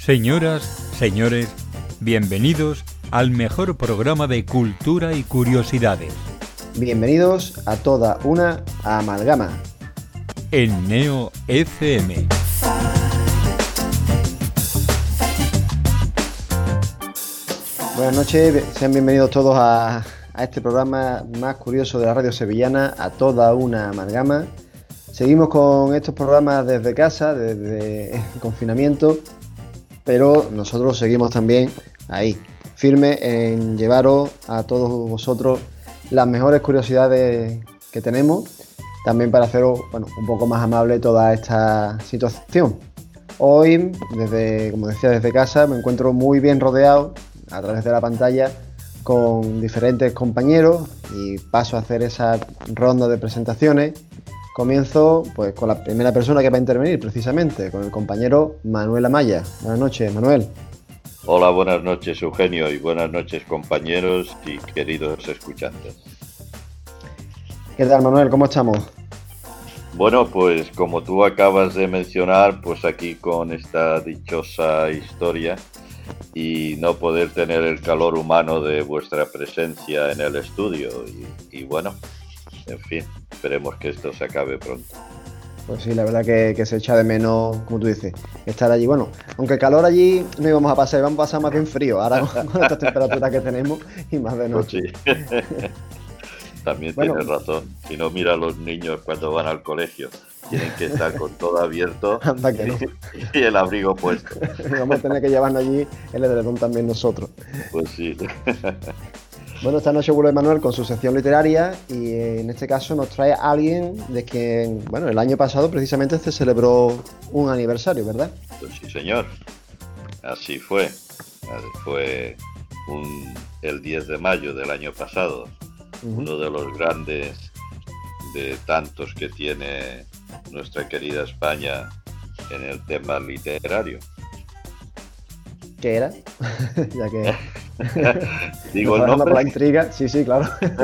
Señoras, señores, bienvenidos al mejor programa de cultura y curiosidades. Bienvenidos a toda una amalgama. En Neo FM. Buenas noches, sean bienvenidos todos a, a este programa más curioso de la radio sevillana, a toda una amalgama. Seguimos con estos programas desde casa, desde el confinamiento, pero nosotros seguimos también ahí, firme en llevaros a todos vosotros las mejores curiosidades que tenemos, también para haceros bueno, un poco más amable toda esta situación. Hoy, desde, como decía, desde casa, me encuentro muy bien rodeado a través de la pantalla con diferentes compañeros y paso a hacer esa ronda de presentaciones. Comienzo pues con la primera persona que va a intervenir precisamente, con el compañero Manuel Amaya. Buenas noches, Manuel. Hola, buenas noches Eugenio y buenas noches compañeros y queridos escuchantes. ¿Qué tal Manuel? ¿Cómo estamos? Bueno, pues como tú acabas de mencionar, pues aquí con esta dichosa historia y no poder tener el calor humano de vuestra presencia en el estudio y, y bueno, en fin, esperemos que esto se acabe pronto. Pues sí, la verdad que, que, se echa de menos, como tú dices, estar allí. Bueno, aunque el calor allí no íbamos a pasar, íbamos a pasar más bien frío, ahora con, con estas temperaturas que tenemos y más de noche. Pues sí. También bueno. tienes razón. Si no, mira a los niños cuando van al colegio. Tienen que estar con todo abierto Anda que no. y el abrigo puesto. Vamos a tener que llevarnos allí el edredón también nosotros. Pues sí. Bueno, esta noche vuelve Manuel con su sección literaria y en este caso nos trae a alguien de quien, bueno, el año pasado precisamente se celebró un aniversario, ¿verdad? Pues sí, señor. Así fue. Fue un, el 10 de mayo del año pasado. Uh -huh. Uno de los grandes de tantos que tiene nuestra querida España en el tema literario. ¿Qué era? ya que Digo el nombre. Por la intriga, sí, sí, claro.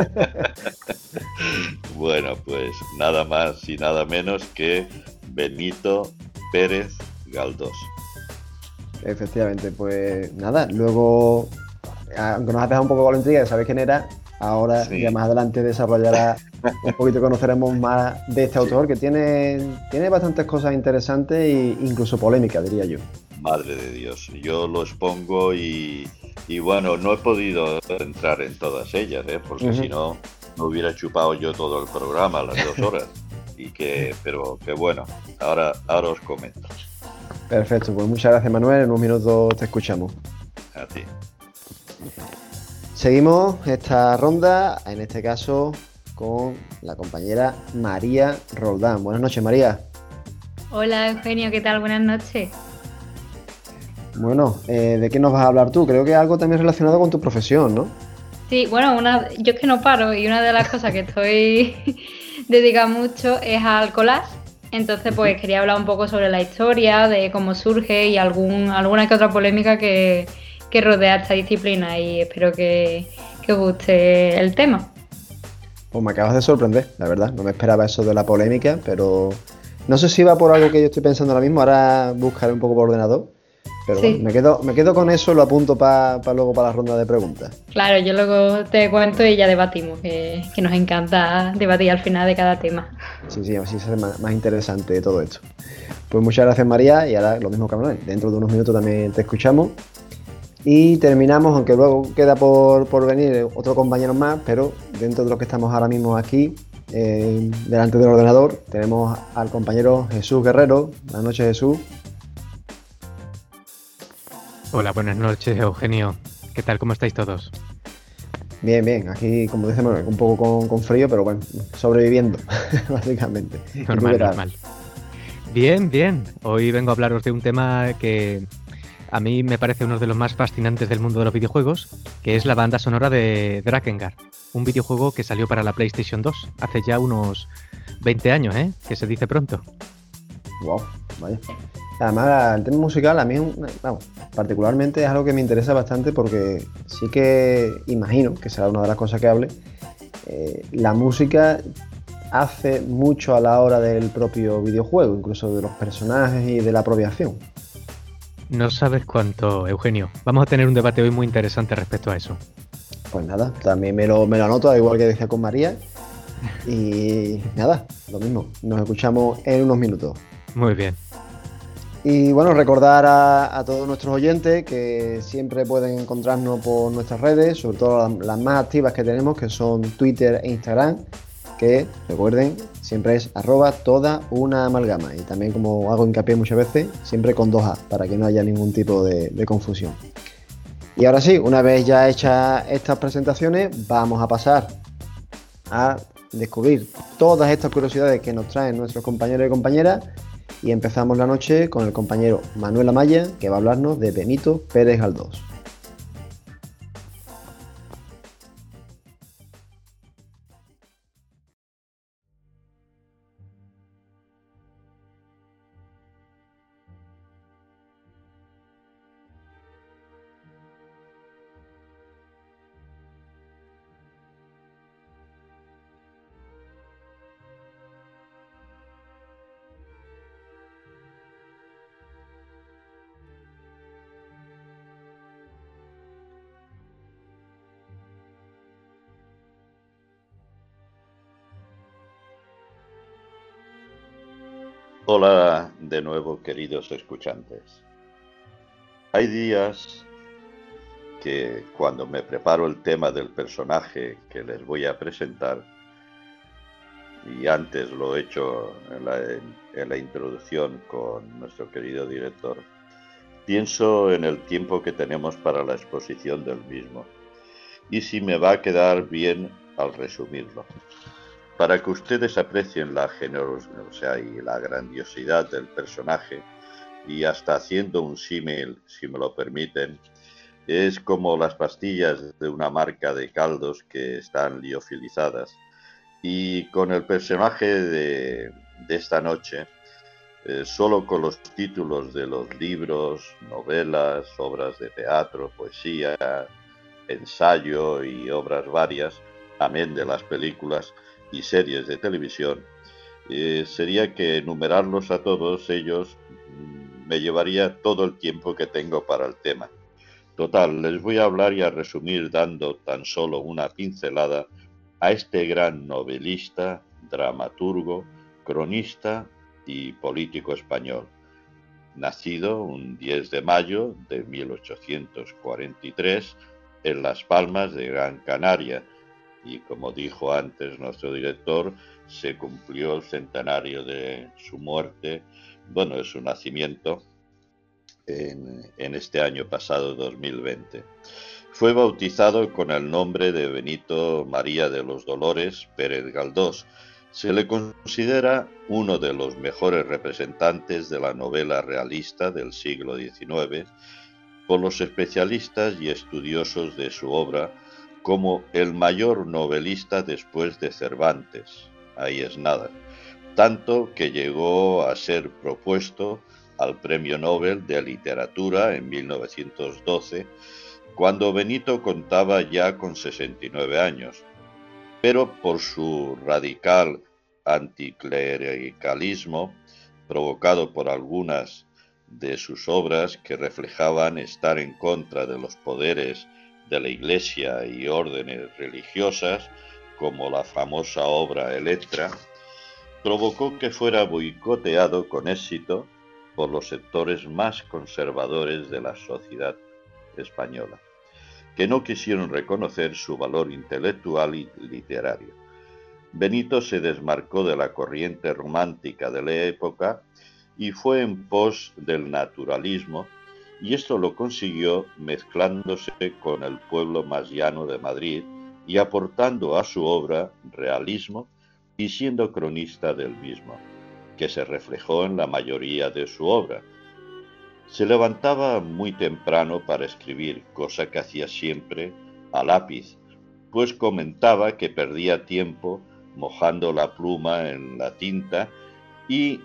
bueno, pues nada más y nada menos que Benito Pérez Galdós. Efectivamente, pues nada, luego, aunque nos ha dejado un poco con la intriga de saber quién era, ahora sí. ya más adelante desarrollará un poquito, conoceremos más de este autor sí. que tiene, tiene bastantes cosas interesantes e incluso polémicas, diría yo. Madre de Dios, yo lo expongo y, y bueno, no he podido entrar en todas ellas, ¿eh? porque uh -huh. si no, me hubiera chupado yo todo el programa, las dos horas. y que, pero que bueno, ahora, ahora os comento. Perfecto, pues muchas gracias Manuel, en un minuto te escuchamos. A ti. Seguimos esta ronda, en este caso con la compañera María Roldán. Buenas noches, María. Hola, Eugenio, ¿qué tal? Buenas noches. Bueno, eh, ¿de qué nos vas a hablar tú? Creo que algo también relacionado con tu profesión, ¿no? Sí, bueno, una, yo es que no paro y una de las cosas que estoy dedicada mucho es al collage. Entonces, pues quería hablar un poco sobre la historia, de cómo surge y algún, alguna que otra polémica que, que rodea esta disciplina y espero que, que os guste el tema. Pues me acabas de sorprender, la verdad. No me esperaba eso de la polémica, pero no sé si va por algo que yo estoy pensando ahora mismo. Ahora buscaré un poco por ordenador. Pero sí. bueno, me quedo, me quedo con eso, lo apunto para pa luego para la ronda de preguntas. Claro, yo luego te cuento y ya debatimos, que, que nos encanta debatir al final de cada tema. Sí, sí, así será más, más, interesante todo esto. Pues muchas gracias María y ahora lo mismo que. Dentro de unos minutos también te escuchamos. Y terminamos, aunque luego queda por, por venir otro compañero más, pero dentro de los que estamos ahora mismo aquí, eh, delante del ordenador, tenemos al compañero Jesús Guerrero. Buenas noches Jesús. Hola, buenas noches, Eugenio. ¿Qué tal? ¿Cómo estáis todos? Bien, bien. Aquí, como dice Manuel, un poco con, con frío, pero bueno, sobreviviendo, básicamente. Normal, normal. Bien, bien. Hoy vengo a hablaros de un tema que a mí me parece uno de los más fascinantes del mundo de los videojuegos, que es la banda sonora de Drakengard, un videojuego que salió para la PlayStation 2 hace ya unos 20 años, ¿eh? Que se dice pronto. Wow, vaya. Además, el tema musical a mí, vamos, particularmente es algo que me interesa bastante porque sí que imagino que será una de las cosas que hable. Eh, la música hace mucho a la hora del propio videojuego, incluso de los personajes y de la propia acción. No sabes cuánto, Eugenio. Vamos a tener un debate hoy muy interesante respecto a eso. Pues nada, también me lo, me lo anoto, al igual que decía con María. Y nada, lo mismo. Nos escuchamos en unos minutos. Muy bien. Y bueno, recordar a, todos nuestros oyentes que siempre pueden encontrarnos por nuestras redes, sobre todo las, más activas que tenemos, que son Twitter e Instagram, que recuerden, siempre es arroba toda una amalgama. Y también como hago hincapié muchas veces, siempre con dos A, para que no haya ningún tipo de, de confusión. Y ahora sí, una vez ya hechas estas presentaciones, vamos a pasar a descubrir todas estas curiosidades que nos traen nuestros compañeros y compañeras y empezamos la noche con el compañero Manuel Amaya, que va a hablarnos de Benito Pérez Galdós. Hola de nuevo, queridos escuchantes. Hay días que cuando me preparo el tema del personaje que les voy a presentar, y antes lo he hecho en la, introducción con nuestro querido director, pienso en el tiempo que tenemos para la exposición del mismo y si me va a quedar bien al resumirlo. Para que ustedes aprecien la generosidad y la grandiosidad del personaje, y hasta haciendo un símil, si me lo permiten, es como las pastillas de una marca de caldos que están liofilizadas. Y con el personaje de, esta noche, eh, solo con los títulos de los libros, novelas, obras de teatro, poesía, ensayo y obras varias, amén de las películas, y series de televisión, eh, sería que enumerarlos a todos ellos mm, me llevaría todo el tiempo que tengo para el tema. Total, les voy a hablar y a resumir dando tan solo una pincelada a este gran novelista, dramaturgo, cronista y político español, nacido un 10 de mayo de 1843 en Las Palmas de Gran Canaria, y como dijo antes nuestro director, se cumplió el centenario de su muerte, bueno, de su nacimiento, en, este año pasado, 2020. Fue bautizado con el nombre de Benito María de los Dolores Pérez Galdós. Se le considera uno de los mejores representantes de la novela realista del siglo XIX por los especialistas y estudiosos de su obra, como el mayor novelista después de Cervantes. Ahí es nada. Tanto que llegó a ser propuesto al Premio Nobel de Literatura en 1912, cuando Benito contaba ya con 69 años. Pero por su radical anticlericalismo, provocado por algunas de sus obras que reflejaban estar en contra de los poderes de la Iglesia y órdenes religiosas, como la famosa obra Electra, provocó que fuera boicoteado con éxito por los sectores más conservadores de la sociedad española, que no quisieron reconocer su valor intelectual y literario. Benito se desmarcó de la corriente romántica de la época y fue en pos del naturalismo y esto lo consiguió mezclándose con el pueblo más llano de Madrid y aportando a su obra realismo y siendo cronista del mismo, que se reflejó en la mayoría de su obra. Se levantaba muy temprano para escribir, cosa que hacía siempre a lápiz, pues comentaba que perdía tiempo mojando la pluma en la tinta y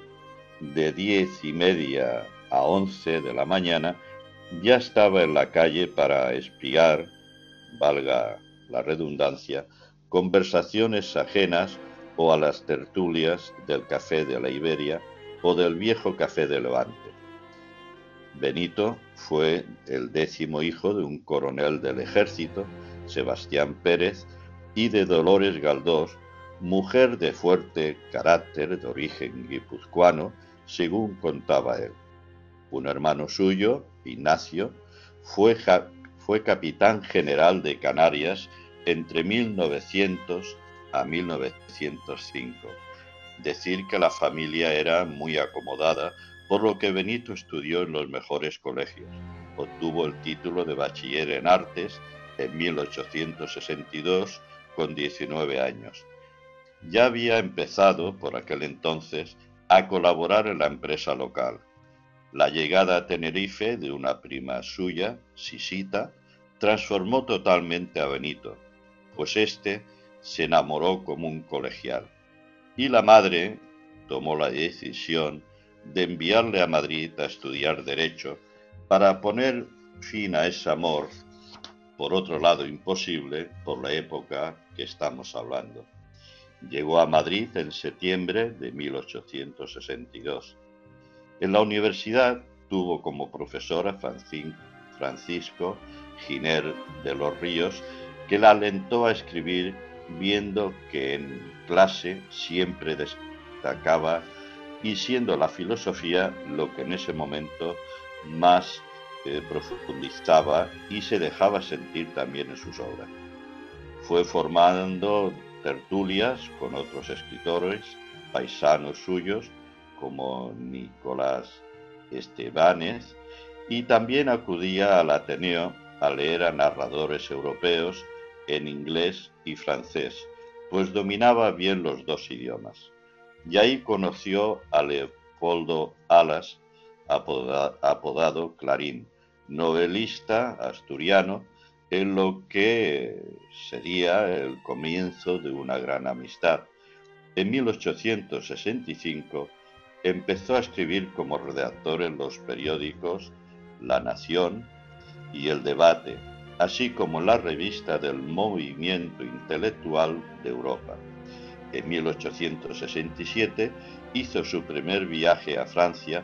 de diez y media a 11 de la mañana, ya estaba en la calle para espiar, valga la redundancia, conversaciones ajenas o a las tertulias del café de la Iberia o del viejo café de Levante. Benito fue el décimo hijo de un coronel del ejército, Sebastián Pérez, y de Dolores Galdós, mujer de fuerte carácter de origen guipuzcoano, según contaba él. Un hermano suyo, Ignacio, fue, fue capitán general de Canarias entre 1900 a 1905. Decir que la familia era muy acomodada, por lo que Benito estudió en los mejores colegios. Obtuvo el título de bachiller en artes en 1862 con 19 años. Ya había empezado, por aquel entonces, a colaborar en la empresa local. La llegada a Tenerife de una prima suya, Sisita, transformó totalmente a Benito, pues éste se enamoró como un colegial. Y la madre tomó la decisión de enviarle a Madrid a estudiar Derecho para poner fin a ese amor, por otro lado imposible por la época que estamos hablando. Llegó a Madrid en septiembre de 1862. En la universidad tuvo como profesora Francisco Giner de los Ríos, que la alentó a escribir viendo que en clase siempre destacaba y siendo la filosofía lo que en ese momento más eh, profundizaba y se dejaba sentir también en sus obras. Fue formando tertulias con otros escritores, paisanos suyos, como Nicolás Estebanes, y también acudía al Ateneo a leer a narradores europeos en inglés y francés, pues dominaba bien los dos idiomas. Y ahí conoció a Leopoldo Alas, apodado Clarín, novelista asturiano, en lo que sería el comienzo de una gran amistad. En 1865 empezó a escribir como redactor en los periódicos La Nación y El Debate, así como la revista del Movimiento Intelectual de Europa. En 1867 hizo su primer viaje a Francia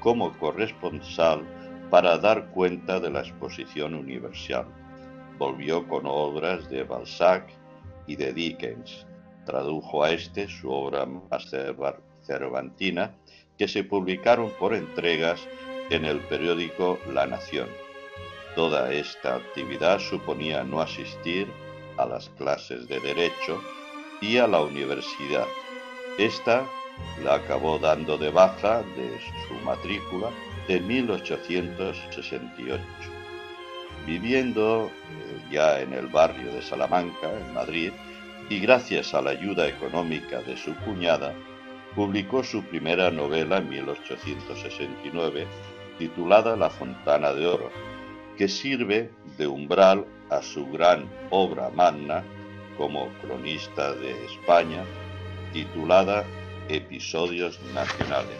como corresponsal para dar cuenta de la exposición universal. Volvió con obras de Balzac y de Dickens. Tradujo a este su obra más cervantina, que se publicaron por entregas en el periódico La Nación. Toda esta actividad suponía no asistir a las clases de derecho y a la universidad. Esta la acabó dando de baja de su matrícula de 1868. Viviendo eh, ya en el barrio de Salamanca, en Madrid, y gracias a la ayuda económica de su cuñada, publicó su primera novela en 1869, titulada La Fontana de Oro, que sirve de umbral a su gran obra magna como cronista de España, titulada Episodios Nacionales.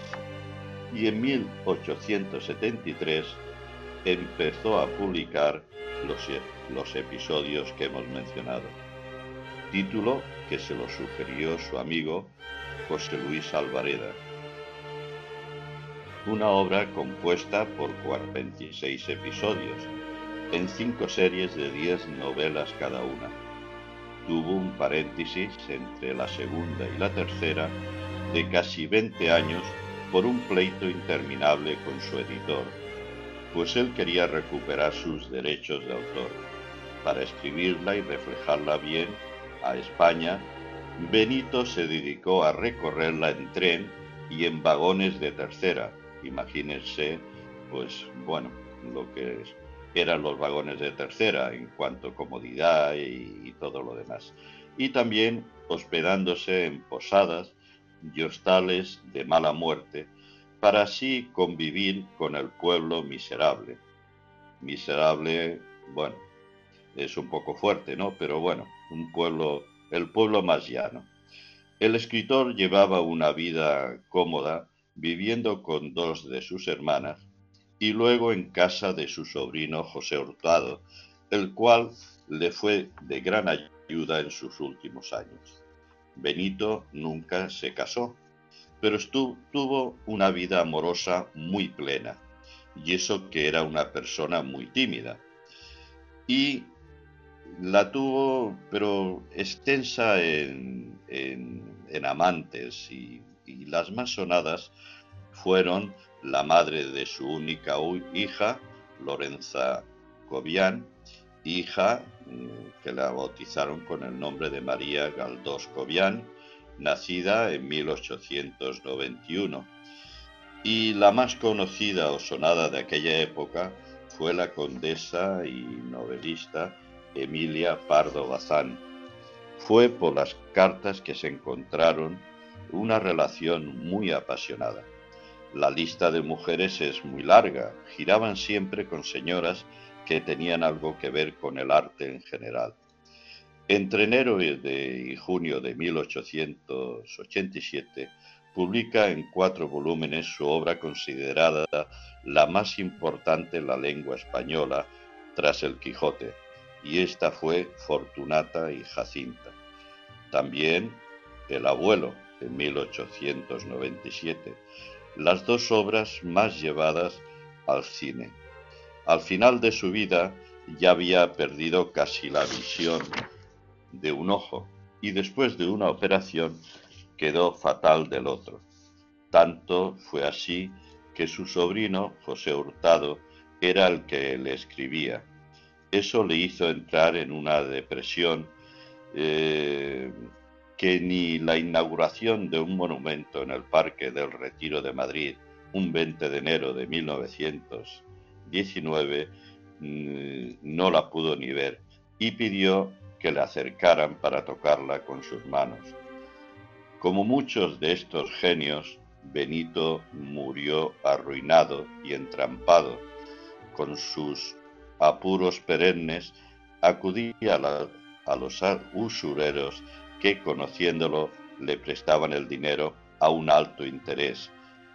Y en 1873 empezó a publicar los, los episodios que hemos mencionado, título que se lo sugirió su amigo José Luis Alvareda una obra compuesta por 46 episodios, en cinco series de 10 novelas cada una. Tuvo un paréntesis entre la segunda y la tercera de casi 20 años por un pleito interminable con su editor, pues él quería recuperar sus derechos de autor. Para escribirla y reflejarla bien a España, Benito se dedicó a recorrerla en tren y en vagones de tercera, imagínense, pues bueno, lo que eran los vagones de tercera en cuanto a comodidad y, todo lo demás. Y también hospedándose en posadas y hostales de mala muerte, para así convivir con el pueblo miserable. Miserable, bueno, es un poco fuerte, ¿no? Pero bueno, un pueblo, el pueblo más llano. El escritor llevaba una vida cómoda viviendo con dos de sus hermanas, y luego en casa de su sobrino José Hurtado, el cual le fue de gran ayuda en sus últimos años. Benito nunca se casó, pero tuvo una vida amorosa muy plena, y eso que era una persona muy tímida. Y la tuvo, pero extensa en, amantes y, las más sonadas fueron la madre de su única hija, Lorenza Cobian, hija mm, que la bautizaron con el nombre de María Galdós Cobian, nacida en 1891. Y la más conocida o sonada de aquella época fue la condesa y novelista Emilia Pardo Bazán. Fue por las cartas que se encontraron una relación muy apasionada. La lista de mujeres es muy larga, giraban siempre con señoras que tenían algo que ver con el arte en general. Entre enero y junio de 1887 publica en cuatro volúmenes su obra considerada la más importante en la lengua española tras el Quijote, y esta fue Fortunata y Jacinta. También El abuelo, en 1897, las dos obras más llevadas al cine. Al final de su vida ya había perdido casi la visión de un ojo y después de una operación quedó fatal del otro. Tanto fue así que su sobrino, José Hurtado, era el que le escribía. Eso le hizo entrar en una depresión eh, que ni la inauguración de un monumento en el Parque del Retiro de Madrid, un 20 de enero de 1919, mm, no la pudo ni ver y pidió que le acercaran para tocarla con sus manos. Como muchos de estos genios, Benito murió arruinado y entrampado. Con sus apuros perennes acudía a, los usureros que, conociéndolo, le prestaban el dinero a un alto interés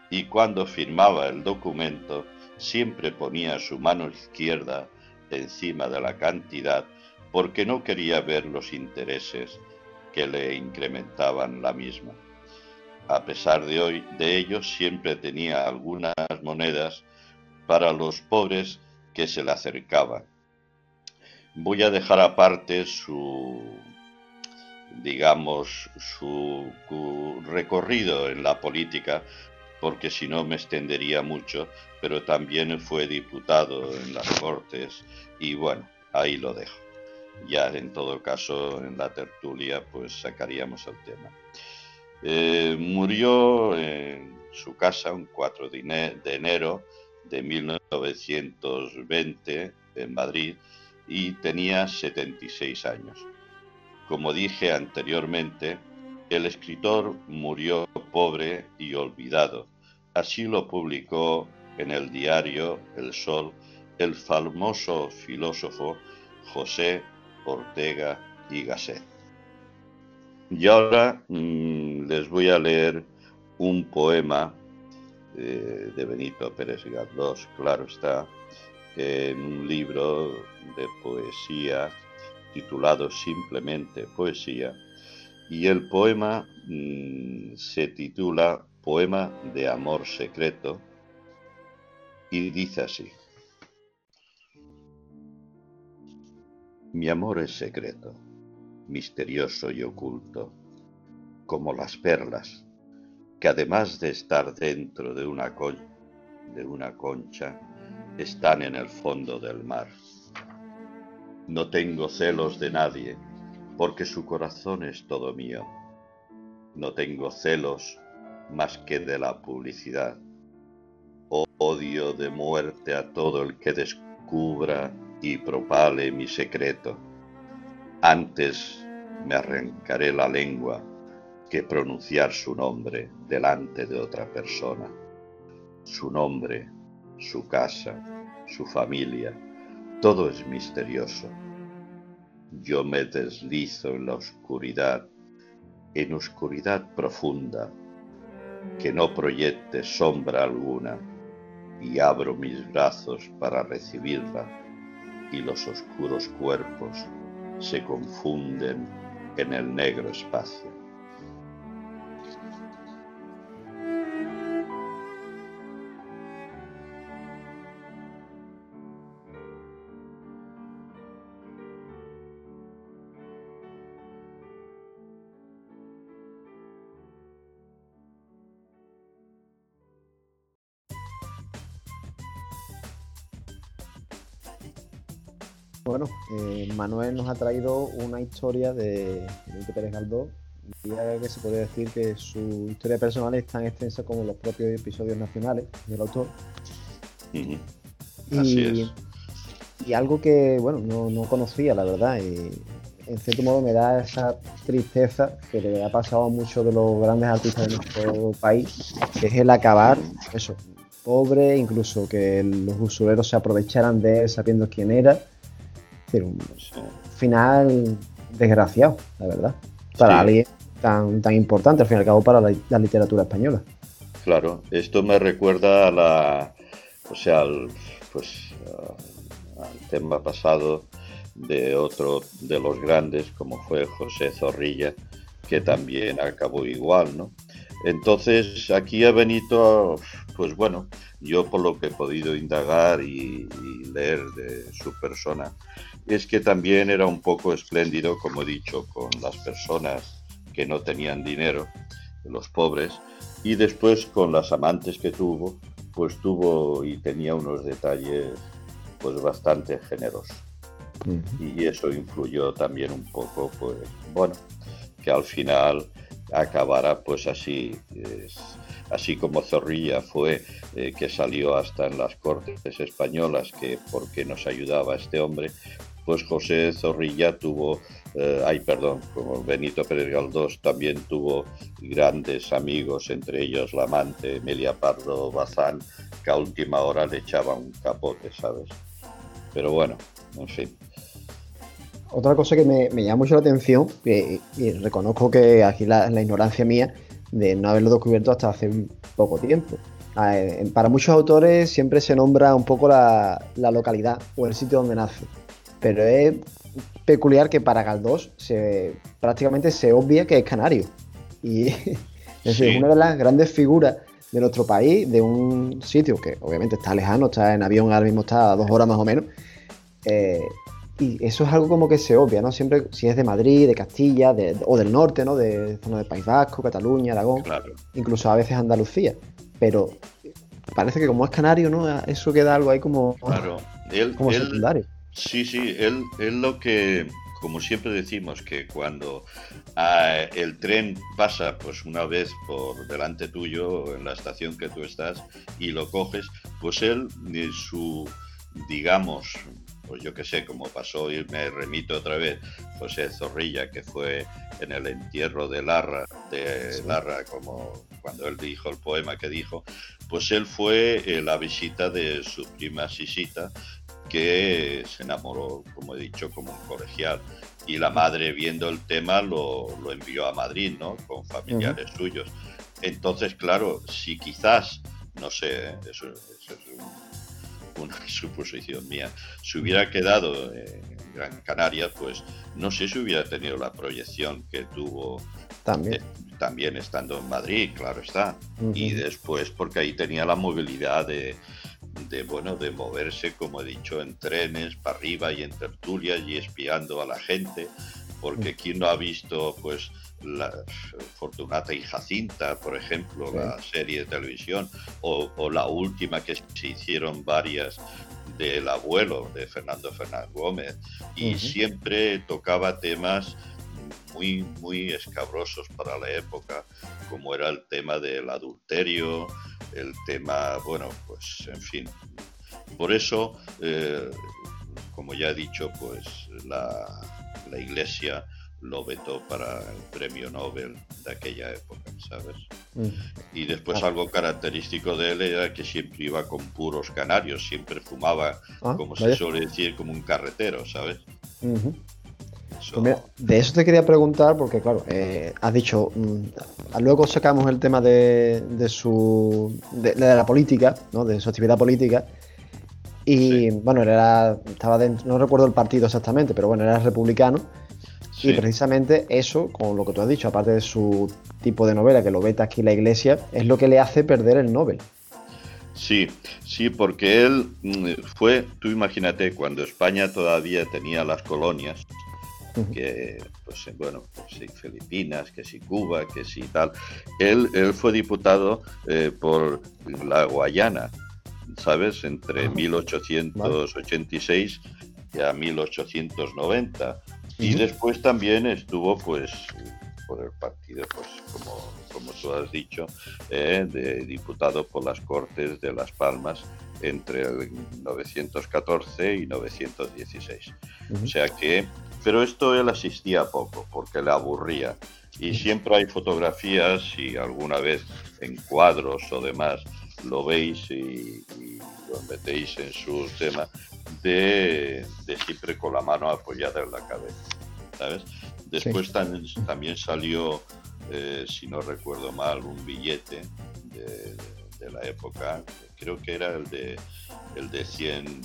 y cuando firmaba el documento siempre ponía su mano izquierda encima de la cantidad porque no quería ver los intereses que le incrementaban la misma. A pesar de, hoy, de ello, siempre tenía algunas monedas para los pobres que se le acercaban. Voy a dejar aparte su, digamos, su recorrido en la política, porque si no me extendería mucho, pero también fue diputado en las Cortes y bueno, ahí lo dejo ya en todo caso en la tertulia pues sacaríamos el tema. Eh, murió en su casa un 4 de enero de 1920 en Madrid y tenía 76 años. Como dije anteriormente, el escritor murió pobre y olvidado. Así lo publicó en el diario El Sol el famoso filósofo José Ortega y Gasset. Y ahora mm, les voy a leer un poema de Benito Pérez Galdós, claro está, en un libro de poesía titulado simplemente Poesía, y el poema mm, se titula Poema de Amor Secreto y dice así. Mi amor es secreto, misterioso y oculto, como las perlas, que además de estar dentro de una, concha, están en el fondo del mar. No tengo celos de nadie, porque su corazón es todo mío. No tengo celos más que de la publicidad. Odio de muerte a todo el que descubra y propale mi secreto. Antes me arrancaré la lengua que pronunciar su nombre delante de otra persona. Su nombre, su casa, su familia, todo es misterioso. Yo me deslizo en la oscuridad, en oscuridad profunda, que no proyecte sombra alguna, y abro mis brazos para recibirla y los oscuros cuerpos se confunden en el negro espacio. Manuel nos ha traído una historia de Benito Pérez Galdós. Diría que se puede decir que su historia personal es tan extensa como los propios episodios nacionales del autor. Así es. y algo que, bueno, no, no conocía, la verdad. Y en cierto modo me da esa tristeza que le ha pasado a muchos de los grandes artistas de nuestro país, que es el acabar, eso, pobre, incluso que los usureros se aprovecharan de él sabiendo quién era. Decir, un final desgraciado, la verdad. Para Sí. alguien tan, tan importante, al fin y al cabo, para la, la literatura española. Claro, esto me recuerda a la, o sea, al, pues, al tema pasado de otro de los grandes, como fue José Zorrilla, que también acabó igual, ¿no? Entonces, aquí a Benito, pues bueno, yo por lo que he podido indagar y, y leer de su persona, es que también era un poco espléndido, como he dicho, con las personas que no tenían dinero, los pobres, y después con las amantes que tuvo, pues tuvo y tenía unos detalles pues bastante generosos. Y eso influyó también un poco, pues bueno, que al final acabara pues así, es- así como Zorrilla fue eh, que salió hasta en las cortes españolas, que porque nos ayudaba este hombre, pues José Zorrilla tuvo, eh, ay perdón, como Benito Pérez Galdós también tuvo grandes amigos, entre ellos la amante Emilia Pardo Bazán, que a última hora le echaba un capote, ¿sabes? Pero bueno, en fin. Otra cosa que me, llama mucho la atención, y, reconozco que aquí la, la ignorancia mía de no haberlo descubierto hasta hace poco tiempo. Ah, eh, Para muchos autores siempre se nombra un poco la, la localidad o el sitio donde nace, pero es peculiar que para Galdós se, prácticamente se obvia que es canario. Y es Sí. una de las grandes figuras de nuestro país, de un sitio que obviamente está lejano, está en avión, ahora mismo está a dos horas más o menos. eh, y eso es algo como que se obvia, ¿no? Siempre, si es de Madrid, de Castilla, de- o del norte, ¿no? De zona del País Vasco, Cataluña, Aragón, Claro. incluso a veces Andalucía. Pero parece que como es canario, ¿no? Eso queda algo ahí como, Claro, él, como él- secundario. Sí, sí, él, él lo que, como siempre decimos, que cuando ah, el tren pasa pues una vez por delante tuyo en la estación que tú estás y lo coges, pues él, su, digamos, pues yo que sé, como pasó y me remito otra vez, José Zorrilla, que fue en el entierro de Larra, de. Larra, como cuando él dijo el poema que dijo, pues él fue eh, la visita de su prima Sisita, que se enamoró, como he dicho, como un colegial. Y la madre, viendo el tema, lo, lo envió a Madrid, ¿no? Con familiares suyos. Entonces, claro, si quizás, no sé, eso, eso es un- una suposición mía, se hubiera quedado en Gran Canaria, pues no sé si hubiera tenido la proyección que tuvo También. eh, también estando en Madrid, claro está. Y después porque ahí tenía la movilidad de, de, bueno, de moverse, como he dicho, en trenes, para arriba y en tertulias y espiando a la gente, porque quién no ha visto, pues, la Fortunata y Jacinta, por ejemplo, Sí. la serie de televisión, o, o la última que se hicieron varias del abuelo de Fernando Fernández Gómez, y siempre tocaba temas muy, muy escabrosos para la época, como era el tema del adulterio, el tema, bueno, pues en fin. Por eso, eh, como ya he dicho, pues la, la Iglesia lo vetó para el premio Nobel de aquella época, ¿sabes? Ujú. Y después Ah. algo característico de él era que siempre iba con puros canarios, siempre fumaba, Ah, como vaya. se suele decir, como un carretero, ¿sabes? Ujú. Eso- Pues mira, de eso te quería preguntar, porque claro, eh, has dicho, mm, luego sacamos el tema de, de su de, de la política, ¿no? de su actividad política. Y Sí. bueno, era, estaba dentro, no recuerdo el partido exactamente, pero bueno, era republicano. sí. Y precisamente eso, con lo que tú has dicho, aparte de su tipo de novela, que lo veta aquí la iglesia, es lo que le hace perder el Nobel. Sí, sí, porque él mm, fue, tú imagínate, cuando España todavía tenía las colonias. Que, pues eh, bueno, pues sí, Filipinas, que sí Cuba, que sí tal, él, él fue diputado eh, por la Guayana, ¿sabes? Entre Ajá. 1886 ya 1890. Y después también estuvo, pues, por el partido, pues, como, como tú has dicho, eh, de diputado por las Cortes de Las Palmas entre el 914 y 916. O sea que, pero esto él asistía poco porque le aburría. Y siempre hay fotografías y alguna vez en cuadros o demás lo veis y, lo metéis en su tema de, siempre con la mano apoyada en la cabeza. ¿sabes? Después también, también, salió, eh, si no recuerdo mal, un billete de, la época, creo que era el de el de 100,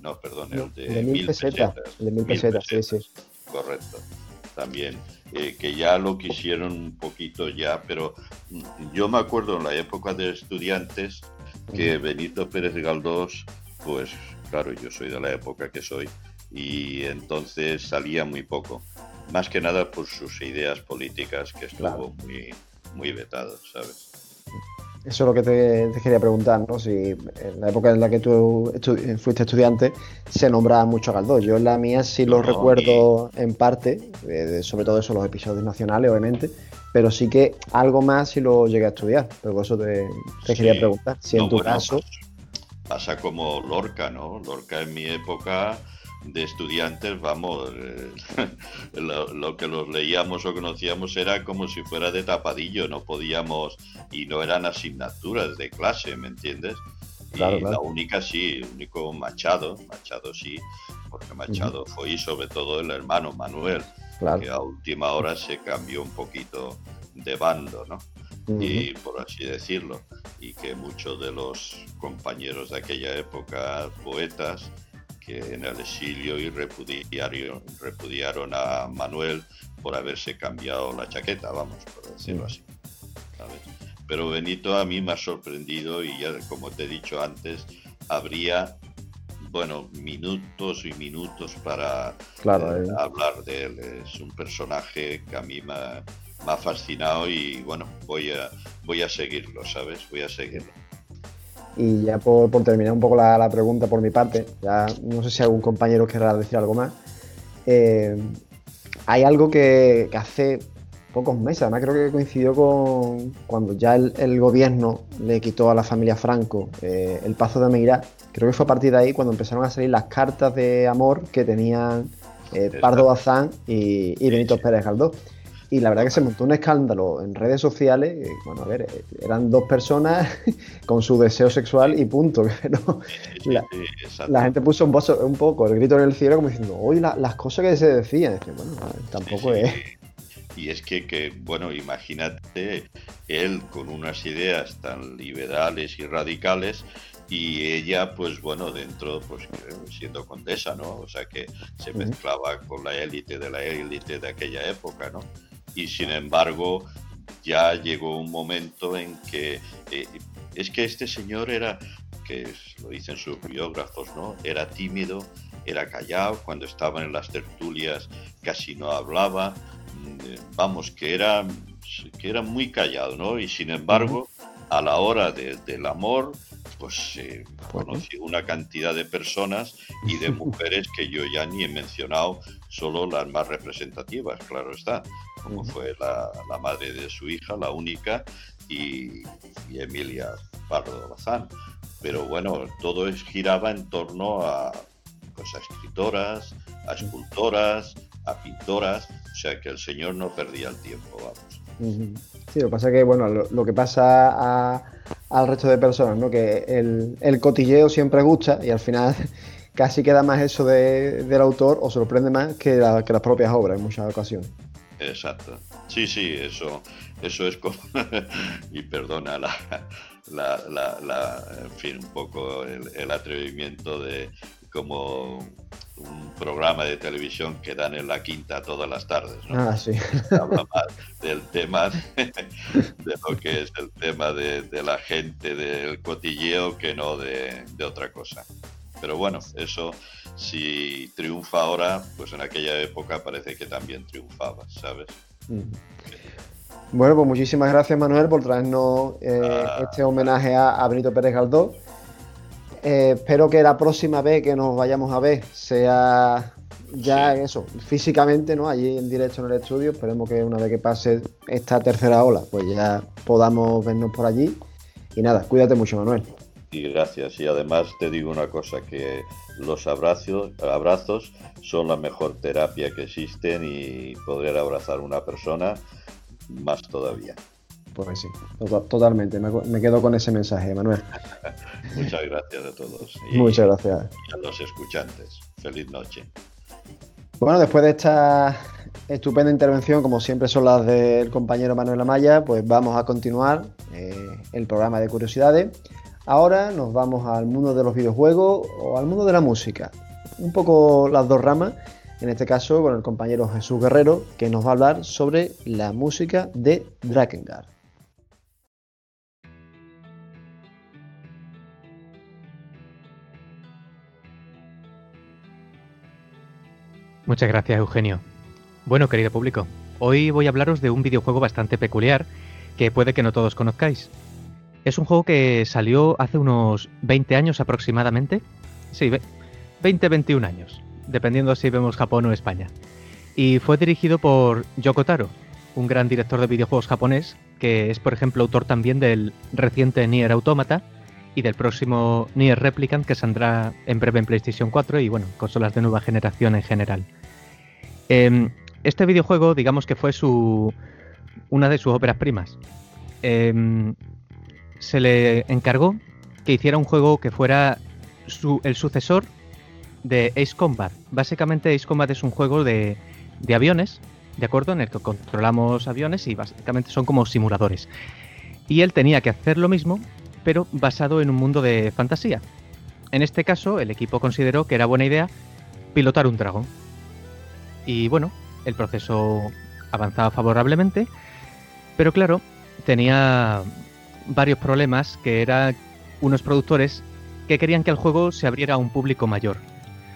no, perdón, el de, mil pesetas. El de mil pesetas, sí, sí. Correcto, también. Eh, que ya lo quisieron un poquito ya, pero mm, yo me acuerdo en la época de estudiantes que Benito Pérez Galdós, pues claro, yo soy de la época que soy, y entonces salía muy poco. Más que nada por sus ideas políticas, que estuvo muy, muy vetado, ¿sabes? Eso es lo que te, quería preguntar, ¿no? Si en la época en la que tú fuiste estudiante se nombraba mucho a Galdós. Yo en la mía sí lo recuerdo en parte, eh, sobre todo eso, los episodios nacionales, obviamente, pero sí que algo más si lo llegué a estudiar. Pero por eso te, quería preguntar, si en tu caso... Pasa como Lorca, ¿no? Lorca en mi época de estudiantes, vamos, eh, lo, que los leíamos o conocíamos era como si fuera de tapadillo, no podíamos, y no eran asignaturas de clase, ¿me entiendes? y la única sí, el único Machado, Machado sí, porque Machado fue y sobre todo el hermano Manuel, que a última hora se cambió un poquito de bando, ¿no? Y por así decirlo, y que muchos de los compañeros de aquella época, poetas, que en el exilio y repudiaron, repudiaron a Manuel por haberse cambiado la chaqueta, vamos, por decirlo así. Pero Benito a mí me ha sorprendido y ya como te he dicho antes, habría, bueno, minutos y minutos para eh, eh. hablar de él. Es un personaje que a mí me me ha fascinado y bueno, voy a, voy a seguirlo, ¿sabes? Voy a seguirlo. Y ya por, terminar un poco la, pregunta por mi parte, ya no sé si algún compañero querrá decir algo más. Eh, hay algo que, hace pocos meses, además creo que coincidió con cuando ya el, gobierno le quitó a la familia Franco eh, el paso de Meirá. Creo que fue a partir de ahí cuando empezaron a salir las cartas de amor que tenían eh, Pardo Bazán y, y Benito Pérez Galdós. Y la verdad que se montó un escándalo en redes sociales. bueno, a ver, eh, eran dos personas con su deseo sexual y punto. la, gente puso un, un, poco el grito en el cielo como diciendo, hoy las cosas que se decían. bueno, tampoco es. Y es que, que, bueno, imagínate él con unas ideas tan liberales y radicales y ella, pues bueno, dentro, pues siendo condesa, ¿no? O sea que se mezclaba con la élite de la élite de aquella época, ¿no? Y sin embargo ya llegó un momento en que eh, es que este señor era, que lo dicen sus biógrafos, ¿no? Era tímido, era callado, cuando estaban en las tertulias casi no hablaba, mm, vamos, que era, que era muy callado, ¿no? Y sin embargo, a la hora del amor, pues eh, conocí una cantidad de personas y de mujeres que yo ya ni he mencionado, solo las más representativas, claro está, como fue la, madre de su hija, la única, y, Emilia Pardo Bazán. Pero bueno, todo es, giraba en torno a, pues, a escritoras, a escultoras, a pintoras, o sea que el señor no perdía el tiempo, vamos. Sí, lo que pasa que, bueno, lo, que pasa al resto de personas, ¿no? Que el, cotilleo siempre gusta y al final casi queda más eso del autor o sorprende más que, que las propias obras en muchas ocasiones. Exacto. Sí, sí, eso, eso es como, y perdona la, la, la, en fin, un poco el, atrevimiento de como un programa de televisión que dan en la quinta todas las tardes, ¿no? Ah, sí. Habla más del tema de, lo que es el tema de, de, la gente, del cotilleo, que no de, de otra cosa. Pero bueno, eso si triunfa ahora, pues en aquella época parece que también triunfaba, ¿sabes? Bueno, pues muchísimas gracias Manuel por traernos eh, ah. este homenaje a, Benito Pérez Galdós. Eh, espero que la próxima vez que nos vayamos a ver sea ya eso, físicamente, ¿no? Allí en directo en el estudio. Esperemos que una vez que pase esta tercera ola, pues ya podamos vernos por allí. Y nada, cuídate mucho, Manuel. Y gracias. Y además te digo una cosa, que los abrazos, abrazos son la mejor terapia que existen y poder abrazar a una persona más todavía. Pues sí, totalmente. Me, quedo con ese mensaje, Manuel. Muchas gracias a todos. Muchas gracias. Y a los escuchantes. Feliz noche. Bueno, después de esta estupenda intervención, como siempre son las del compañero Manuel Amaya, pues vamos a continuar eh, el programa de curiosidades. Ahora nos vamos al mundo de los videojuegos o al mundo de la música. Un poco las dos ramas, en este caso con el compañero Jesús Guerrero, que nos va a hablar sobre la música de Drakengard. Muchas gracias, Eugenio. Bueno, querido público, hoy voy a hablaros de un videojuego bastante peculiar que puede que no todos conozcáis. Es un juego que salió hace unos 20 años aproximadamente. Sí, 20-21 años, dependiendo si vemos Japón o España. Y fue dirigido por Yoko Taro, un gran director de videojuegos japonés, que es por ejemplo autor también del reciente Nier Automata y del próximo Nier Replicant que saldrá en breve en PlayStation 4 y bueno, consolas de nueva generación en general. Em, este videojuego, digamos que fue su una de sus óperas primas. Em, se le encargó que hiciera un juego que fuera el sucesor de Ace Combat. Básicamente Ace Combat es un juego de, de aviones, ¿de acuerdo? En el que controlamos aviones y básicamente son como simuladores. Y él tenía que hacer lo mismo, pero basado en un mundo de fantasía. En este caso, el equipo consideró que era buena idea pilotar un dragón. Y bueno, el proceso avanzaba favorablemente, pero claro, tenía varios problemas que eran unos productores que querían que el juego se abriera a un público mayor.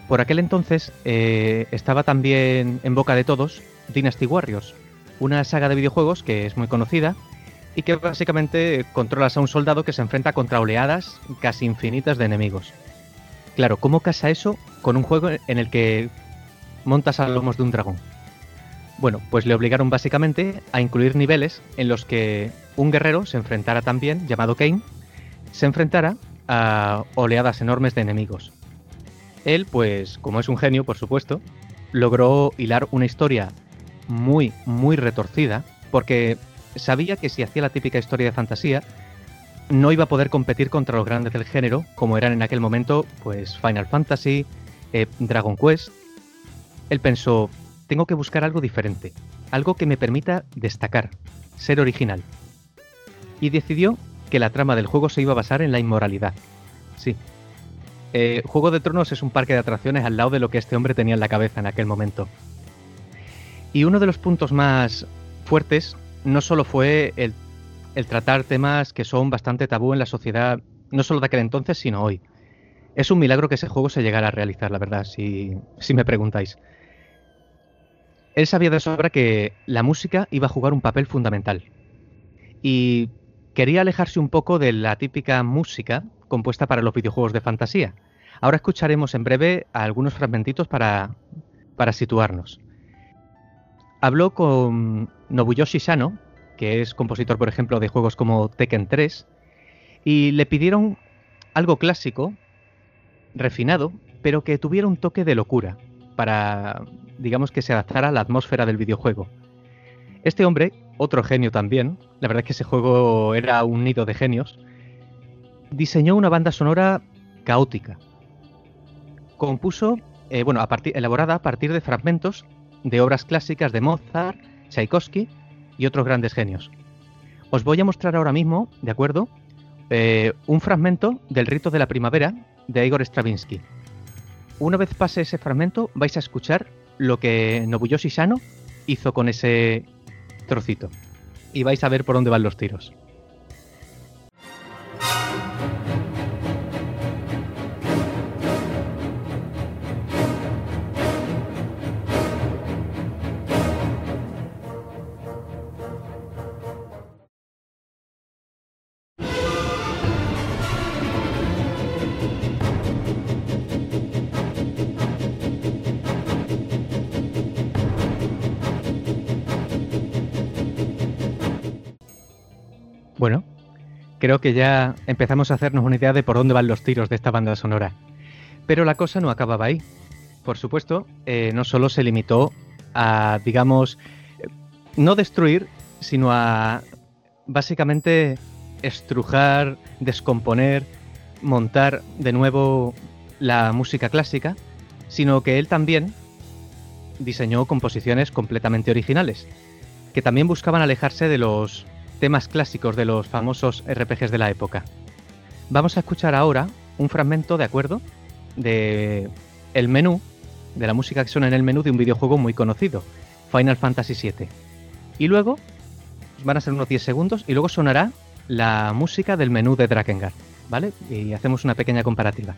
Por aquel entonces eh, estaba también en boca de todos Dynasty Warriors, una saga de videojuegos que es muy conocida y que básicamente controlas a un soldado que se enfrenta contra oleadas casi infinitas de enemigos. Claro, ¿cómo casa eso con un juego en el que montas a lomos de un dragón? Bueno, pues le obligaron básicamente a incluir niveles en los que un guerrero se enfrentara también, llamado Kane, se enfrentara a oleadas enormes de enemigos. Él, pues, como es un genio, por supuesto, logró hilar una historia muy, muy retorcida, porque sabía que si hacía la típica historia de fantasía, no iba a poder competir contra los grandes del género, como eran en aquel momento, pues Final Fantasy, eh, Dragon Quest. Él pensó, tengo que buscar algo diferente, algo que me permita destacar, ser original. Y decidió que la trama del juego se iba a basar en la inmoralidad. Sí. Eh, juego de Tronos es un parque de atracciones al lado de lo que este hombre tenía en la cabeza en aquel momento. Y uno de los puntos más fuertes no solo fue el, tratar temas que son bastante tabú en la sociedad, no solo de aquel entonces, sino hoy. Es un milagro que ese juego se llegara a realizar, la verdad, si, si me preguntáis. Él sabía de sobra que la música iba a jugar un papel fundamental. Y quería alejarse un poco de la típica música compuesta para los videojuegos de fantasía. Ahora escucharemos en breve algunos fragmentitos para, para situarnos. Habló con Nobuyoshi Sano, que es compositor, por ejemplo, de juegos como Tekken 3, y le pidieron algo clásico, refinado, pero que tuviera un toque de locura, para, digamos, que se adaptara a la atmósfera del videojuego. Este hombre, otro genio también, la verdad es que ese juego era un nido de genios, diseñó una banda sonora caótica. Compuso, eh, bueno, elaborada a partir de fragmentos de obras clásicas de Mozart, Tchaikovsky y otros grandes genios. Os voy a mostrar ahora mismo, ¿de acuerdo? Eh, un fragmento del rito de la primavera de Igor Stravinsky. Una vez pase ese fragmento, vais a escuchar lo que Nobuyoshi Sano hizo con ese trocito. Y vais a ver por dónde van los tiros. Creo que ya empezamos a hacernos una idea de por dónde van los tiros de esta banda sonora. Pero la cosa no acababa ahí. Por supuesto, eh, no solo se limitó a, digamos, no destruir, sino a básicamente estrujar, descomponer, montar de nuevo la música clásica, sino que él también diseñó composiciones completamente originales, que también buscaban alejarse de los temas clásicos de los famosos RPGs de la época. Vamos a escuchar ahora un fragmento, ¿de acuerdo? De el menú, de la música que suena en el menú de un videojuego muy conocido, Final Fantasy VII. Y luego, van a ser unos 10 segundos, y luego sonará la música del menú de Drakengard, ¿vale? Y hacemos una pequeña comparativa.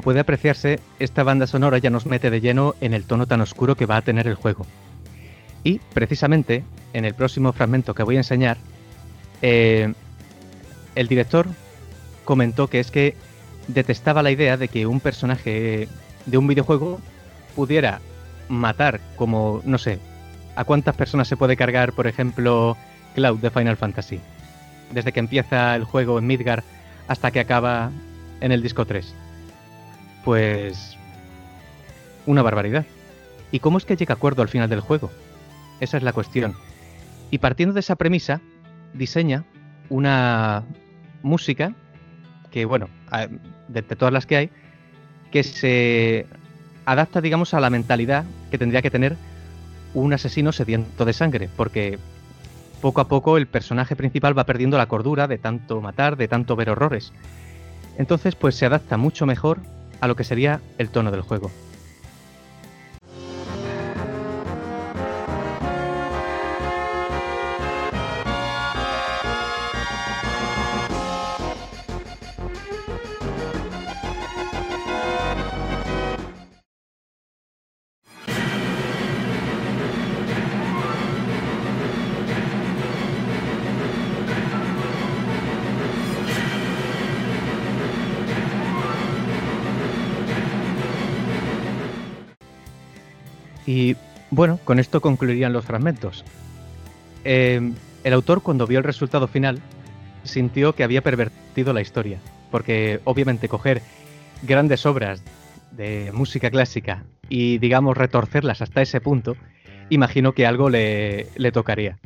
Como puede apreciarse, esta banda sonora ya nos mete de lleno en el tono tan oscuro que va a tener el juego. Y, precisamente, en el próximo fragmento que voy a enseñar, eh, el director comentó que es que detestaba la idea de que un personaje de un videojuego pudiera matar como, no sé, a cuántas personas se puede cargar, por ejemplo, Cloud de Final Fantasy. Desde que empieza el juego en Midgar hasta que acaba en el disco 3. Pues... Una barbaridad. ¿Y cómo es que llega a acuerdo al final del juego? Esa es la cuestión. Y partiendo de esa premisa, diseña una música que, bueno, de, todas las que hay, que se adapta, digamos, a la mentalidad que tendría que tener un asesino sediento de sangre, porque poco a poco el personaje principal va perdiendo la cordura de tanto matar, de tanto ver horrores. Entonces, pues se adapta mucho mejor a lo que sería el tono del juego. Bueno, con esto concluirían los fragmentos. Em, el autor cuando vio el resultado final sintió que había pervertido la historia, porque obviamente coger grandes obras de música clásica y digamos retorcerlas hasta ese punto, imagino que algo le, tocaría.